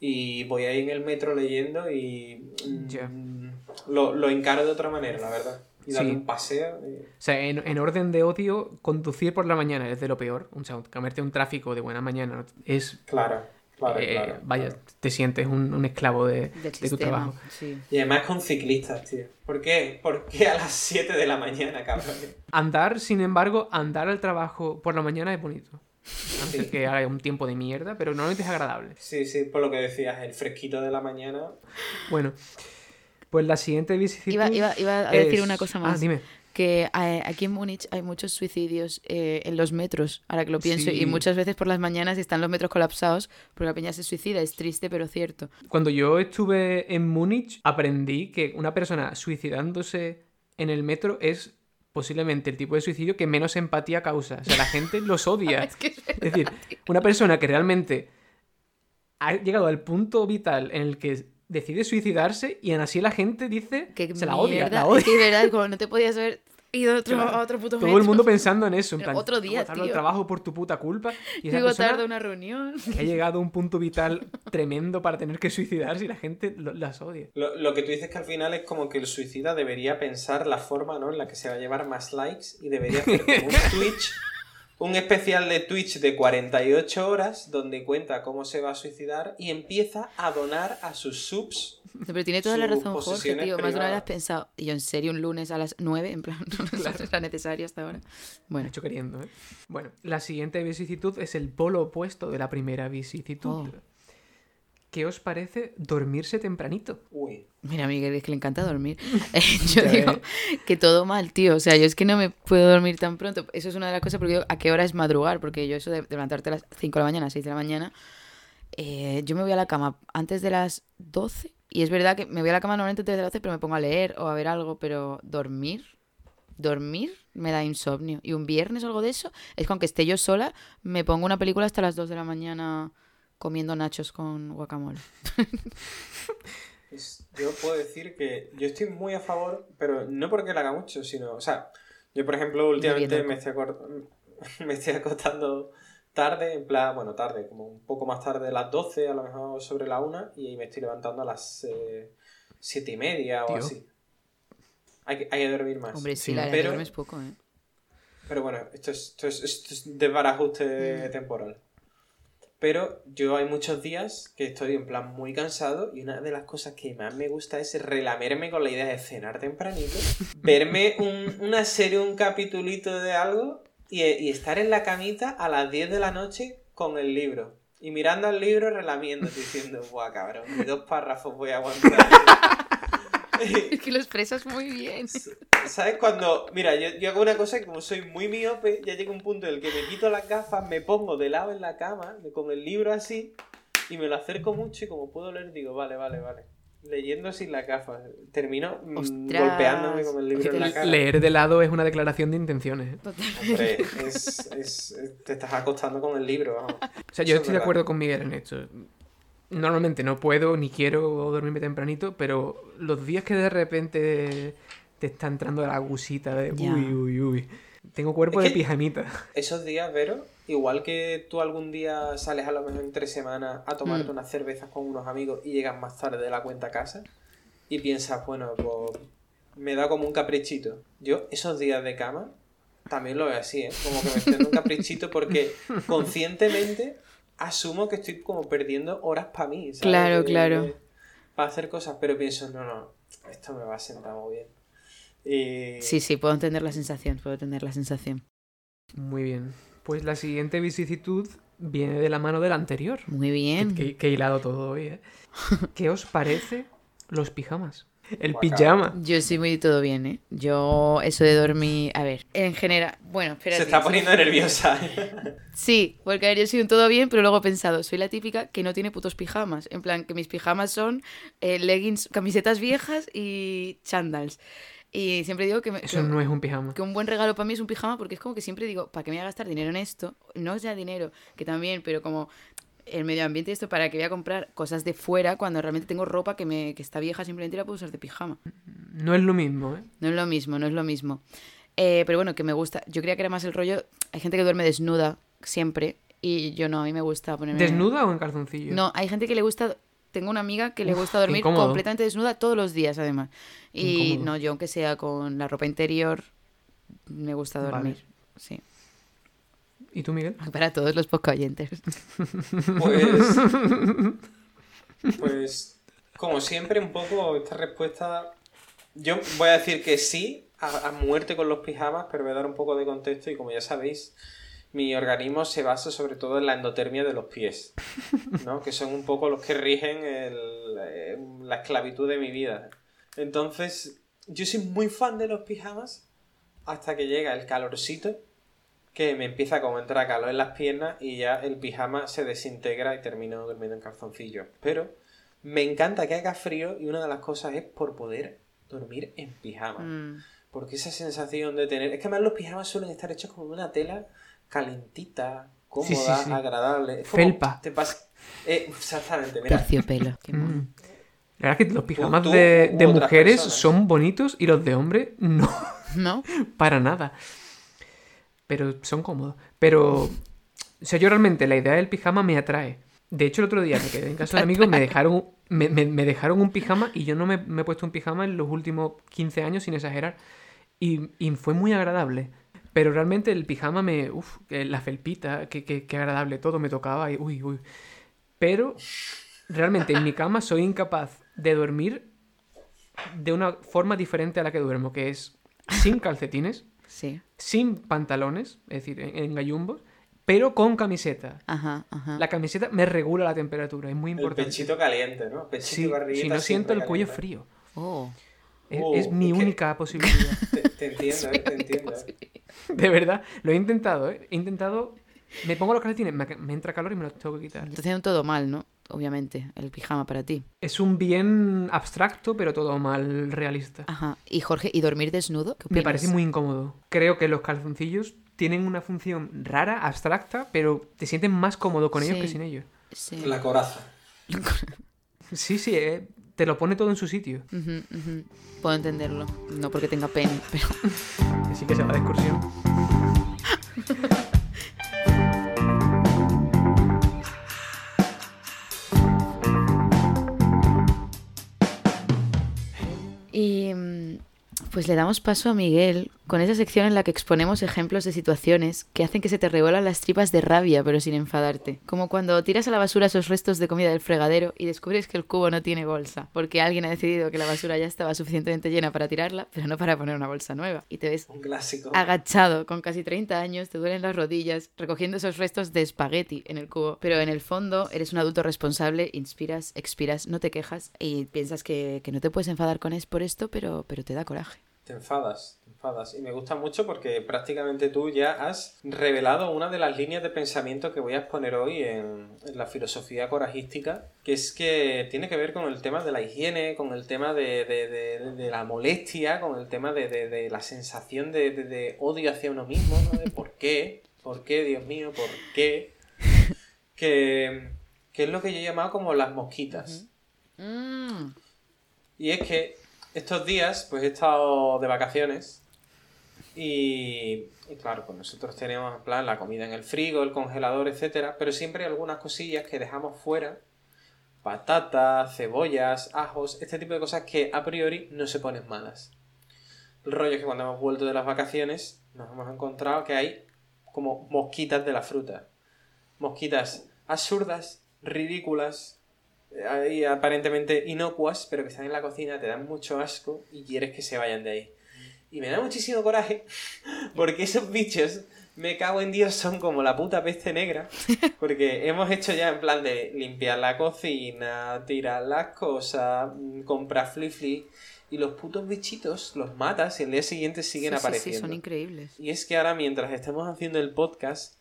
y voy ahí en el metro leyendo y mm, lo, lo encaro de otra manera, la verdad. Y darle Sí. un paseo. y- O sea, en, en orden de odio, conducir por la mañana es de lo peor. O sea, comerte un tráfico de buena mañana es... Claro, claro, eh, claro. vaya, claro. te sientes un, un esclavo de, de tu trabajo. Sí. Y además con ciclistas, tío. ¿Por qué? ¿Por qué a las 7 de la mañana, cabrón? Andar, sin embargo, andar al trabajo por la mañana es bonito. Aunque Sí. que haga un tiempo de mierda, pero normalmente es agradable. Sí, sí, por lo que decías, el fresquito de la mañana. Bueno, pues la siguiente vicisitud Iba, iba, iba a decir es- una cosa Ah, más. dime. Que eh, aquí en Múnich hay muchos suicidios eh, en los metros, ahora que lo pienso, Sí. y muchas veces por las mañanas están los metros colapsados porque la peña se suicida, es triste pero cierto. Cuando yo estuve en Múnich, aprendí que una persona suicidándose en el metro es posiblemente el tipo de suicidio que menos empatía causa. O sea, la gente los odia. Es que es Es decir, una persona que realmente ha llegado al punto vital en el que decide suicidarse y aún así la gente dice que se la odia, la Es odia. que de verdad, como no te podías haber ido a otro, Claro. a otro puto Todo el mundo pensando en eso, en plan, otro día, "Agotarlo el tío". trabajo por tu puta culpa y esa Llego persona tarde a una reunión. que ha llegado a un punto vital tremendo para tener que suicidarse y la gente lo- las odia. Lo, lo que tú dices que al final es como que el suicida debería pensar la forma ¿no? en la que se va a llevar más likes y debería hacer como un Twitch, un especial de Twitch de 48 horas donde cuenta cómo se va a suicidar y empieza a donar a sus subs. Pero tiene toda la razón, Jorge, tío. Más de una vez has privadas. pensado, y yo en serio un lunes a las 9, en plan, no era necesario hasta ahora. Me Bueno, he hecho queriendo, ¿eh? Bueno, la siguiente vicisitud es el polo opuesto de la primera vicisitud. Oh. ¿Qué os parece dormirse tempranito? Uy, mira, a Miguel es que le encanta dormir. Yo Ya digo que todo mal, tío. O sea, yo es que no me puedo dormir tan pronto. Eso es una de las cosas, porque yo, ¿a qué hora es madrugar? Porque yo eso de, de levantarte a las 5 de la mañana, 6 de la mañana, eh, yo me voy a la cama antes de las 12. Y es verdad que me voy a la cama normalmente antes de las 12, pero me pongo a leer o a ver algo. Pero dormir, dormir me da insomnio. Y un viernes o algo de eso, es que aunque esté yo sola, me pongo una película hasta las 2 de la mañana comiendo nachos con guacamole. yo puedo decir que yo estoy muy a favor, pero no porque lo haga mucho, sino, o sea, yo por ejemplo últimamente me estoy, me estoy acostando tarde, en plan, bueno, tarde, como un poco más tarde de las 12, a lo mejor sobre la 1, y me estoy levantando a las eh, 7 y media o Tío. así. Hay que, hay que dormir más. Hombre, sí, Sí, la pero- duermes poco, ¿eh? Pero bueno, esto es, esto es, esto es desbarajuste temporal. Pero yo hay muchos días que estoy en plan muy cansado y una de las cosas que más me gusta es relamerme con la idea de cenar tempranito, verme un- una serie, un capitulito de algo y, y estar en la camita a las 10 de la noche con el libro. Y mirando al libro relamiendo, diciendo, buah, cabrón, ni dos párrafos voy a aguantar. Es que lo expresas muy bien. ¿Sabes? Cuando, mira, yo, yo hago una cosa que como soy muy miope, ya llega un punto en el que me quito las gafas, me pongo de lado en la cama, con el libro así, y me lo acerco mucho y como puedo leer digo, vale, vale, vale. Leyendo sin las gafas. Termino mm, Ostras. golpeándome con el libro en la cara. Leer de lado es una declaración de intenciones. ¿eh? Hombre, es, es- es- te estás acostando con el libro, vamos. O sea, yo Eso es estoy de acuerdo con Miguel en esto. Normalmente no puedo ni quiero dormirme tempranito, pero los días que de repente te está entrando la gusita de uy, uy, uy. Tengo cuerpo Es de pijamita. Esos días, Vero, igual que tú algún día sales a lo mejor entre semanas a tomarte Mm. unas cervezas con unos amigos y llegas más tarde de la cuenta a casa y piensas, bueno, pues me da como un caprichito. Yo esos días de cama también lo veo así, ¿eh? Como que me estoy dando un caprichito porque conscientemente asumo que estoy como perdiendo horas para mí. ¿sabes? Claro, De- claro. de- Para hacer cosas, pero pienso, no, no, esto me va a sentar muy bien. Y... Sí, sí, puedo entender la sensación, puedo entender la sensación. Muy bien. Pues la siguiente vicisitud viene de la mano de la anterior. Muy bien. Que, que he hilado todo hoy, ¿eh? ¿Qué os parece los pijamas? El pijama. Yo sí muy todo bien, ¿eh? Yo, eso de dormir... A ver, en general... Bueno, espera. Se está poniendo nerviosa. Sí, porque a ver, yo soy un todo bien, pero luego he pensado, soy la típica que no tiene putos pijamas. En plan, que mis pijamas son eh, leggings, camisetas viejas y chandals. Y siempre digo que, me- Eso que- no es un pijama. que un buen regalo para mí es un pijama porque es como que siempre digo, ¿para qué me voy a gastar dinero en esto? No sea dinero, que también, pero como el medio ambiente y esto, ¿para que voy a comprar cosas de fuera cuando realmente tengo ropa que, me, que está vieja, simplemente la puedo usar de pijama? No es lo mismo, ¿eh? No es lo mismo, no es lo mismo. Eh, pero bueno, que me gusta. Yo creía que era más el rollo. Hay gente que duerme desnuda siempre y yo no, a mí me gusta ponerme. ¿Desnuda o en calzoncillo? No, hay gente que le gusta. Tengo una amiga que le Uf, gusta dormir completamente desnuda todos los días, además. Y incómodo. no, yo aunque sea con la ropa interior, me gusta Vale. dormir. Sí. ¿Y tú, Miguel? Para todos los poco oyentes. Pues. Pues. Como siempre, un poco esta respuesta. Yo voy a decir que sí, a, a muerte con los pijamas, pero voy a dar un poco de contexto y como ya sabéis, mi organismo se basa sobre todo en la endotermia de los pies, ¿no? Que son un poco los que rigen el- eh, la esclavitud de mi vida. Entonces, yo soy muy fan de los pijamas hasta que llega el calorcito que me empieza como a entrar calor en las piernas y ya el pijama se desintegra y termino durmiendo en calzoncillos. Pero me encanta que haga frío y una de las cosas es por poder dormir en pijama. Mm. Porque esa sensación de tener... Es que además los pijamas suelen estar hechos con una tela calentita, cómoda, Sí, sí, sí. agradable. Es como- Felpa. Te pasa... Eh, exactamente, mira. Terciopelo. Qué mono. Mm. La verdad es que los pijamas tú de, mujeres personas. son bonitos y los de hombres no, ¿No? para nada. Pero son cómodos. Pero, o sea, yo realmente la idea del pijama me atrae. De hecho, el otro día me quedé en casa de amigos, me dejaron, me, me- dejaron un pijama y yo no me, me he puesto un pijama en los últimos 15 años, sin exagerar. Y, y fue muy agradable. Pero realmente el pijama me... Uf, la felpita, qué que, que agradable todo, me tocaba y... Uy, uy. Pero realmente en mi cama soy incapaz de dormir de una forma diferente a la que duermo, que es sin calcetines, Sí. sin pantalones, es decir, en, en gallumbos, pero con camiseta. Ajá, ajá. La camiseta me regula la temperatura, es muy El importante. pechito caliente, ¿no? Pechito Sí, si no siento el cuello caliente. frío. Oh. Es, Oh, es mi que- única posibilidad. Te, te entiendo, eh, te entiendo. De verdad, lo he intentado, ¿eh? He intentado... Me pongo los calcetines, me, me entra calor y me los tengo que quitar. Te haciendo todo mal, ¿no? Obviamente, el pijama para ti. Es un bien abstracto, pero todo mal realista. Ajá. Y Jorge, ¿y dormir desnudo? ¿Qué Me parece muy incómodo. Creo que los calzoncillos tienen una función rara, abstracta, pero te sientes más cómodo con ellos Sí. que sin ellos. Sí. La coraza. Sí, sí, eh, te lo pone todo en su sitio. Puedo entenderlo. No porque tenga pene, pero... Que sí que se va de excursión. pues le damos paso a Miguel con esa sección en la que exponemos ejemplos de situaciones que hacen que se te revuelan las tripas de rabia, pero sin enfadarte. Como cuando tiras a la basura esos restos de comida del fregadero y descubres que el cubo no tiene bolsa, porque alguien ha decidido que la basura ya estaba suficientemente llena para tirarla, pero no para poner una bolsa nueva. Y te ves Un clásico. agachado, con casi 30 años, te duelen las rodillas, recogiendo esos restos de espagueti en el cubo. Pero en el fondo eres un adulto responsable, inspiras, expiras, no te quejas y piensas que, que no te puedes enfadar con es por esto, pero, pero te da coraje. Te enfadas, te enfadas. Y me gusta mucho porque prácticamente tú ya has revelado una de las líneas de pensamiento que voy a exponer hoy en, en la filosofía corajística, que es que tiene que ver con el tema de la higiene, con el tema de, de- de- de la molestia, con el tema de, la sensación de, odio hacia uno mismo, ¿no? De por qué, por qué, Dios mío, por qué. Que, que es lo que yo he llamado como las mosquitas. Y es que estos días, pues he estado de vacaciones y, claro, pues nosotros tenemos en plan la comida en el frigo, el congelador, etcétera, pero siempre hay algunas cosillas que dejamos fuera, patatas, cebollas, ajos, este tipo de cosas que a priori no se ponen malas. El rollo es que cuando hemos vuelto de las vacaciones nos hemos encontrado que hay como mosquitas de la fruta. Mosquitas absurdas, ridículas, aparentemente inocuas, pero que están en la cocina, te dan mucho asco y quieres que se vayan de ahí. Y me da muchísimo coraje porque esos bichos, me cago en Dios, son como la puta peste negra. Porque hemos hecho ya en plan de limpiar la cocina, tirar las cosas, mm, comprar flip y los putos bichitos los matas y el día siguiente siguen Sí, sí, sí, apareciendo. son increíbles. Y es que ahora, mientras estamos haciendo el podcast,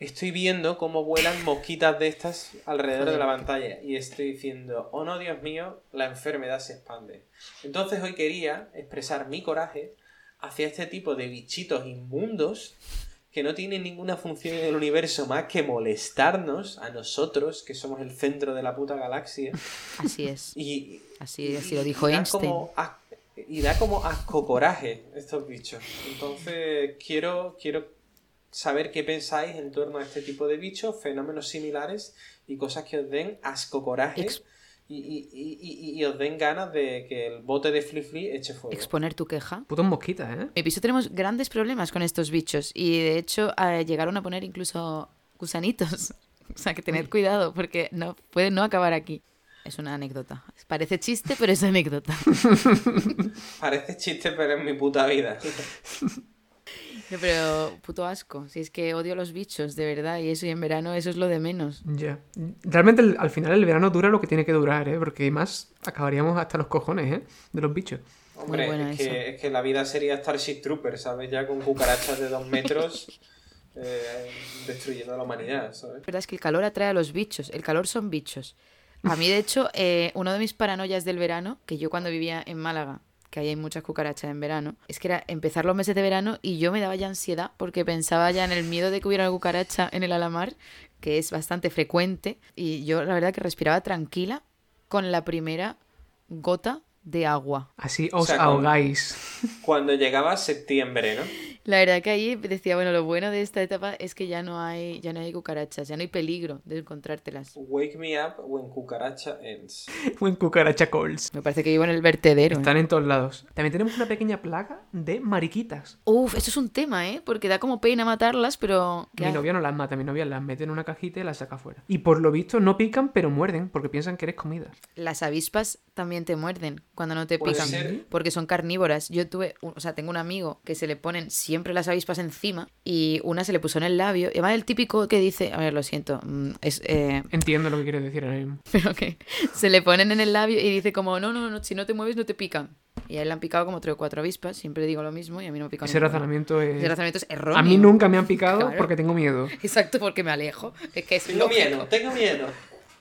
estoy viendo cómo vuelan mosquitas de estas alrededor de la pantalla. Y estoy diciendo, oh no, Dios mío, la enfermedad se expande. Entonces hoy quería expresar mi coraje hacia este tipo de bichitos inmundos que no tienen ninguna función en el universo más que molestarnos a nosotros, que somos el centro de la puta galaxia. Así es. Y, Así, así lo dijo y Einstein. como y da como asco coraje estos bichos. Entonces, quiero, quiero saber qué pensáis en torno a este tipo de bichos, fenómenos similares y cosas que os den asco coraje Ex- y, y- y- y- y os den ganas de que el bote de Flip Flip eche fuego. Exponer tu queja. Putos mosquitas, ¿eh? En mi piso tenemos grandes problemas con estos bichos y de hecho eh, llegaron a poner incluso gusanitos. O sea, que tened cuidado porque no puede no acabar aquí. Es una anécdota. Parece chiste, pero es anécdota. Parece chiste, pero es mi puta vida. No, pero puto asco. Si es que odio los bichos, de verdad. Y eso, y en verano, eso es lo de menos. Ya. Realmente el- al final el verano dura lo que tiene que durar, ¿eh? Porque más acabaríamos hasta los cojones, ¿eh? De los bichos. Hombre, es que, es que la vida sería Starship Trooper, ¿sabes? Ya con cucarachas de dos metros eh, destruyendo a la humanidad, ¿sabes? La verdad es que el calor atrae a los bichos. El calor son bichos. A mí, de hecho, eh, uno de mis paranoias del verano, que yo cuando vivía en Málaga, que ahí hay muchas cucarachas en verano, es que era empezar los meses de verano y yo me daba ya ansiedad porque pensaba ya en el miedo de que hubiera una cucaracha en el alamar, que es bastante frecuente, y yo la verdad que respiraba tranquila con la primera gota de agua. Así os sea, ahogáis. Cuando llegaba septiembre, ¿no? La verdad que ahí decía, bueno, lo bueno de esta etapa es que ya no hay, ya no hay cucarachas, ya no hay peligro de encontrártelas. Wake me up when cucaracha ends. Buen cucaracha calls. Me parece que vivo en el vertedero. ¿eh? Están en todos lados. También tenemos una pequeña plaga de mariquitas. Uf, eso es un tema, ¿eh? Porque da como pena matarlas, pero... ¿qué Mi hago? novia no las mata, mi novia las mete en una cajita y las saca fuera. Y por lo visto no pican, pero muerden, porque piensan que eres comida. Las avispas también te muerden cuando no te pican, ser. porque son carnívoras. Yo tuve, un- o sea, tengo un amigo que se le ponen siempre las avispas encima y una se le puso en el labio. Y además el típico que dice, a ver, lo siento, mm, es, eh, Entiendo lo que quieres decir ahora mismo. pero que se le ponen en el labio y dice como, no, no, no, si no te mueves no te pican. Y a él le han picado como tres o cuatro avispas, siempre digo lo mismo y a mí no me pican. Ese razonamiento es... Ese razonamiento es erróneo. A mí nunca me han picado Claro. porque tengo miedo. Exacto, porque me alejo. Es que es Tengo lógico. miedo, tengo miedo.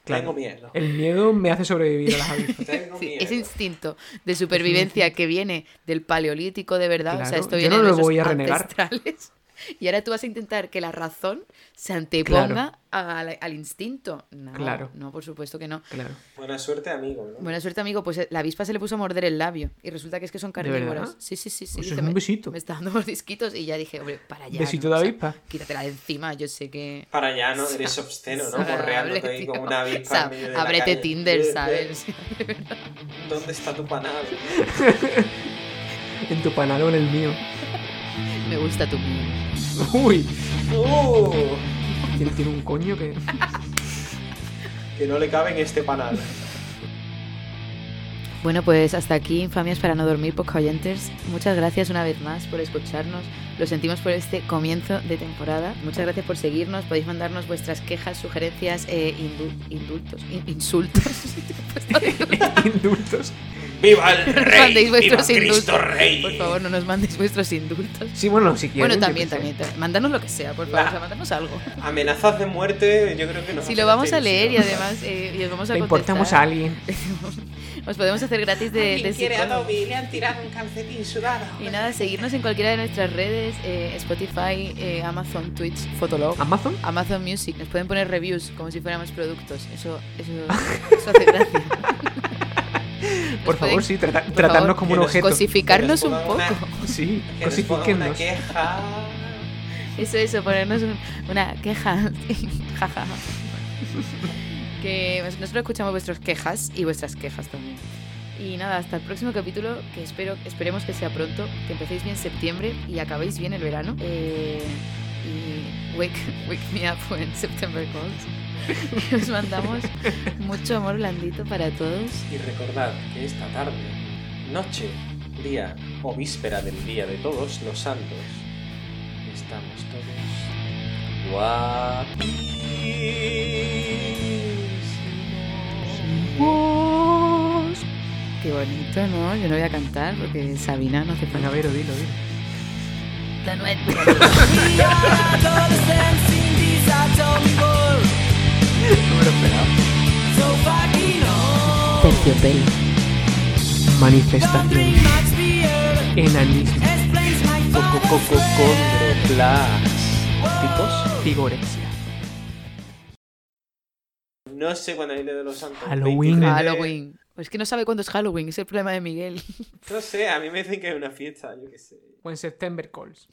Claro. Tengo miedo. El miedo me hace sobrevivir a las avispas. Tengo Sí, miedo. ese instinto de supervivencia que viene del paleolítico de verdad, o sea, esto yo viene no lo voy a renegar. ancestrales. Y ahora tú vas a intentar que la razón se anteponga Claro. al, al instinto. No, Claro. no, por supuesto que no. Claro. Buena suerte, amigo. ¿no? Buena suerte, amigo. Pues eh, la avispa se le puso a morder el labio. Y resulta que es que son carnívoras. Sí, sí, sí. sí. Pues Dice, es un me- besito. Me está dando mordisquitos y ya dije, hombre, para allá. Besito ¿no? de O sea, avispa. quítatela de encima, yo sé que. Para allá, ¿no? Eres obsceno, ¿no? Morreándote ahí como una O avispa sea, en medio de la ábrete calle. Tinder, ¿sabes? ¿Dónde está tu panal? En tu panal o en el mío. Me gusta tu mío. Uy. ¡Uh! Tiene, tiene un coño que... Que no le cabe en este panal. Bueno, pues hasta aquí, infamias para no dormir, oyentes. Muchas gracias una vez más por escucharnos. Lo sentimos por este comienzo de temporada. Muchas gracias por seguirnos. Podéis mandarnos vuestras quejas, sugerencias, eh, indu- indultos, in- insultos. Indultos. ¡Viva el No nos rey! mandéis ¡Viva vuestros Cristo indultos. rey! Por favor, no nos mandéis vuestros indultos. Sí, bueno, si quieres. Bueno, también, también. Mandarnos lo que sea, por favor. O sea, mandarnos algo. Amenazas de muerte, yo creo que no. Si lo vamos a leer y además eh, y os vamos a Le importamos a alguien. os podemos hacer gratis de, de psicólogo. le han tirado un calcetín sudado. Y nada, seguirnos en cualquiera de nuestras redes, eh, Spotify, eh, Amazon, Twitch, Fotolog, ¿Amazon? Amazon Music. Nos pueden poner reviews como si fuéramos productos. Eso, eso, eso hace gracia. Por favor, pueden sí, trata- por tratarnos favor, como un objeto. Cosificarnos un poco. una- Sí, Que nos pongan una cosifíquennos. queja. Eso, eso, ponernos un- una queja. Jaja. que pues, nosotros escuchamos vuestras quejas y vuestras quejas también. Y nada, hasta el próximo capítulo, que espero, esperemos que sea pronto, que empecéis bien septiembre y acabéis bien el verano. Eh, y wake, wake me up when September calls. Os mandamos mucho amor blandito para todos. Y recordad que esta tarde, noche, día o víspera del día de todos los santos, estamos todos guapísimos. Qué bonito, ¿no? Yo no voy a cantar porque Sabina no hace falta. Vero, dilo, dilo. La nuestra. Terciopelo. Manifestación. Enanismo. Coco, coco, condroplásticos. Vigorexia. No sé cuándo es el día de los santos. Halloween. 23 de- Halloween. Es que no sabe cuándo es Halloween, es el problema de Miguel. No sé, a mí me dicen que es una fiesta, yo qué sé. Buen September calls.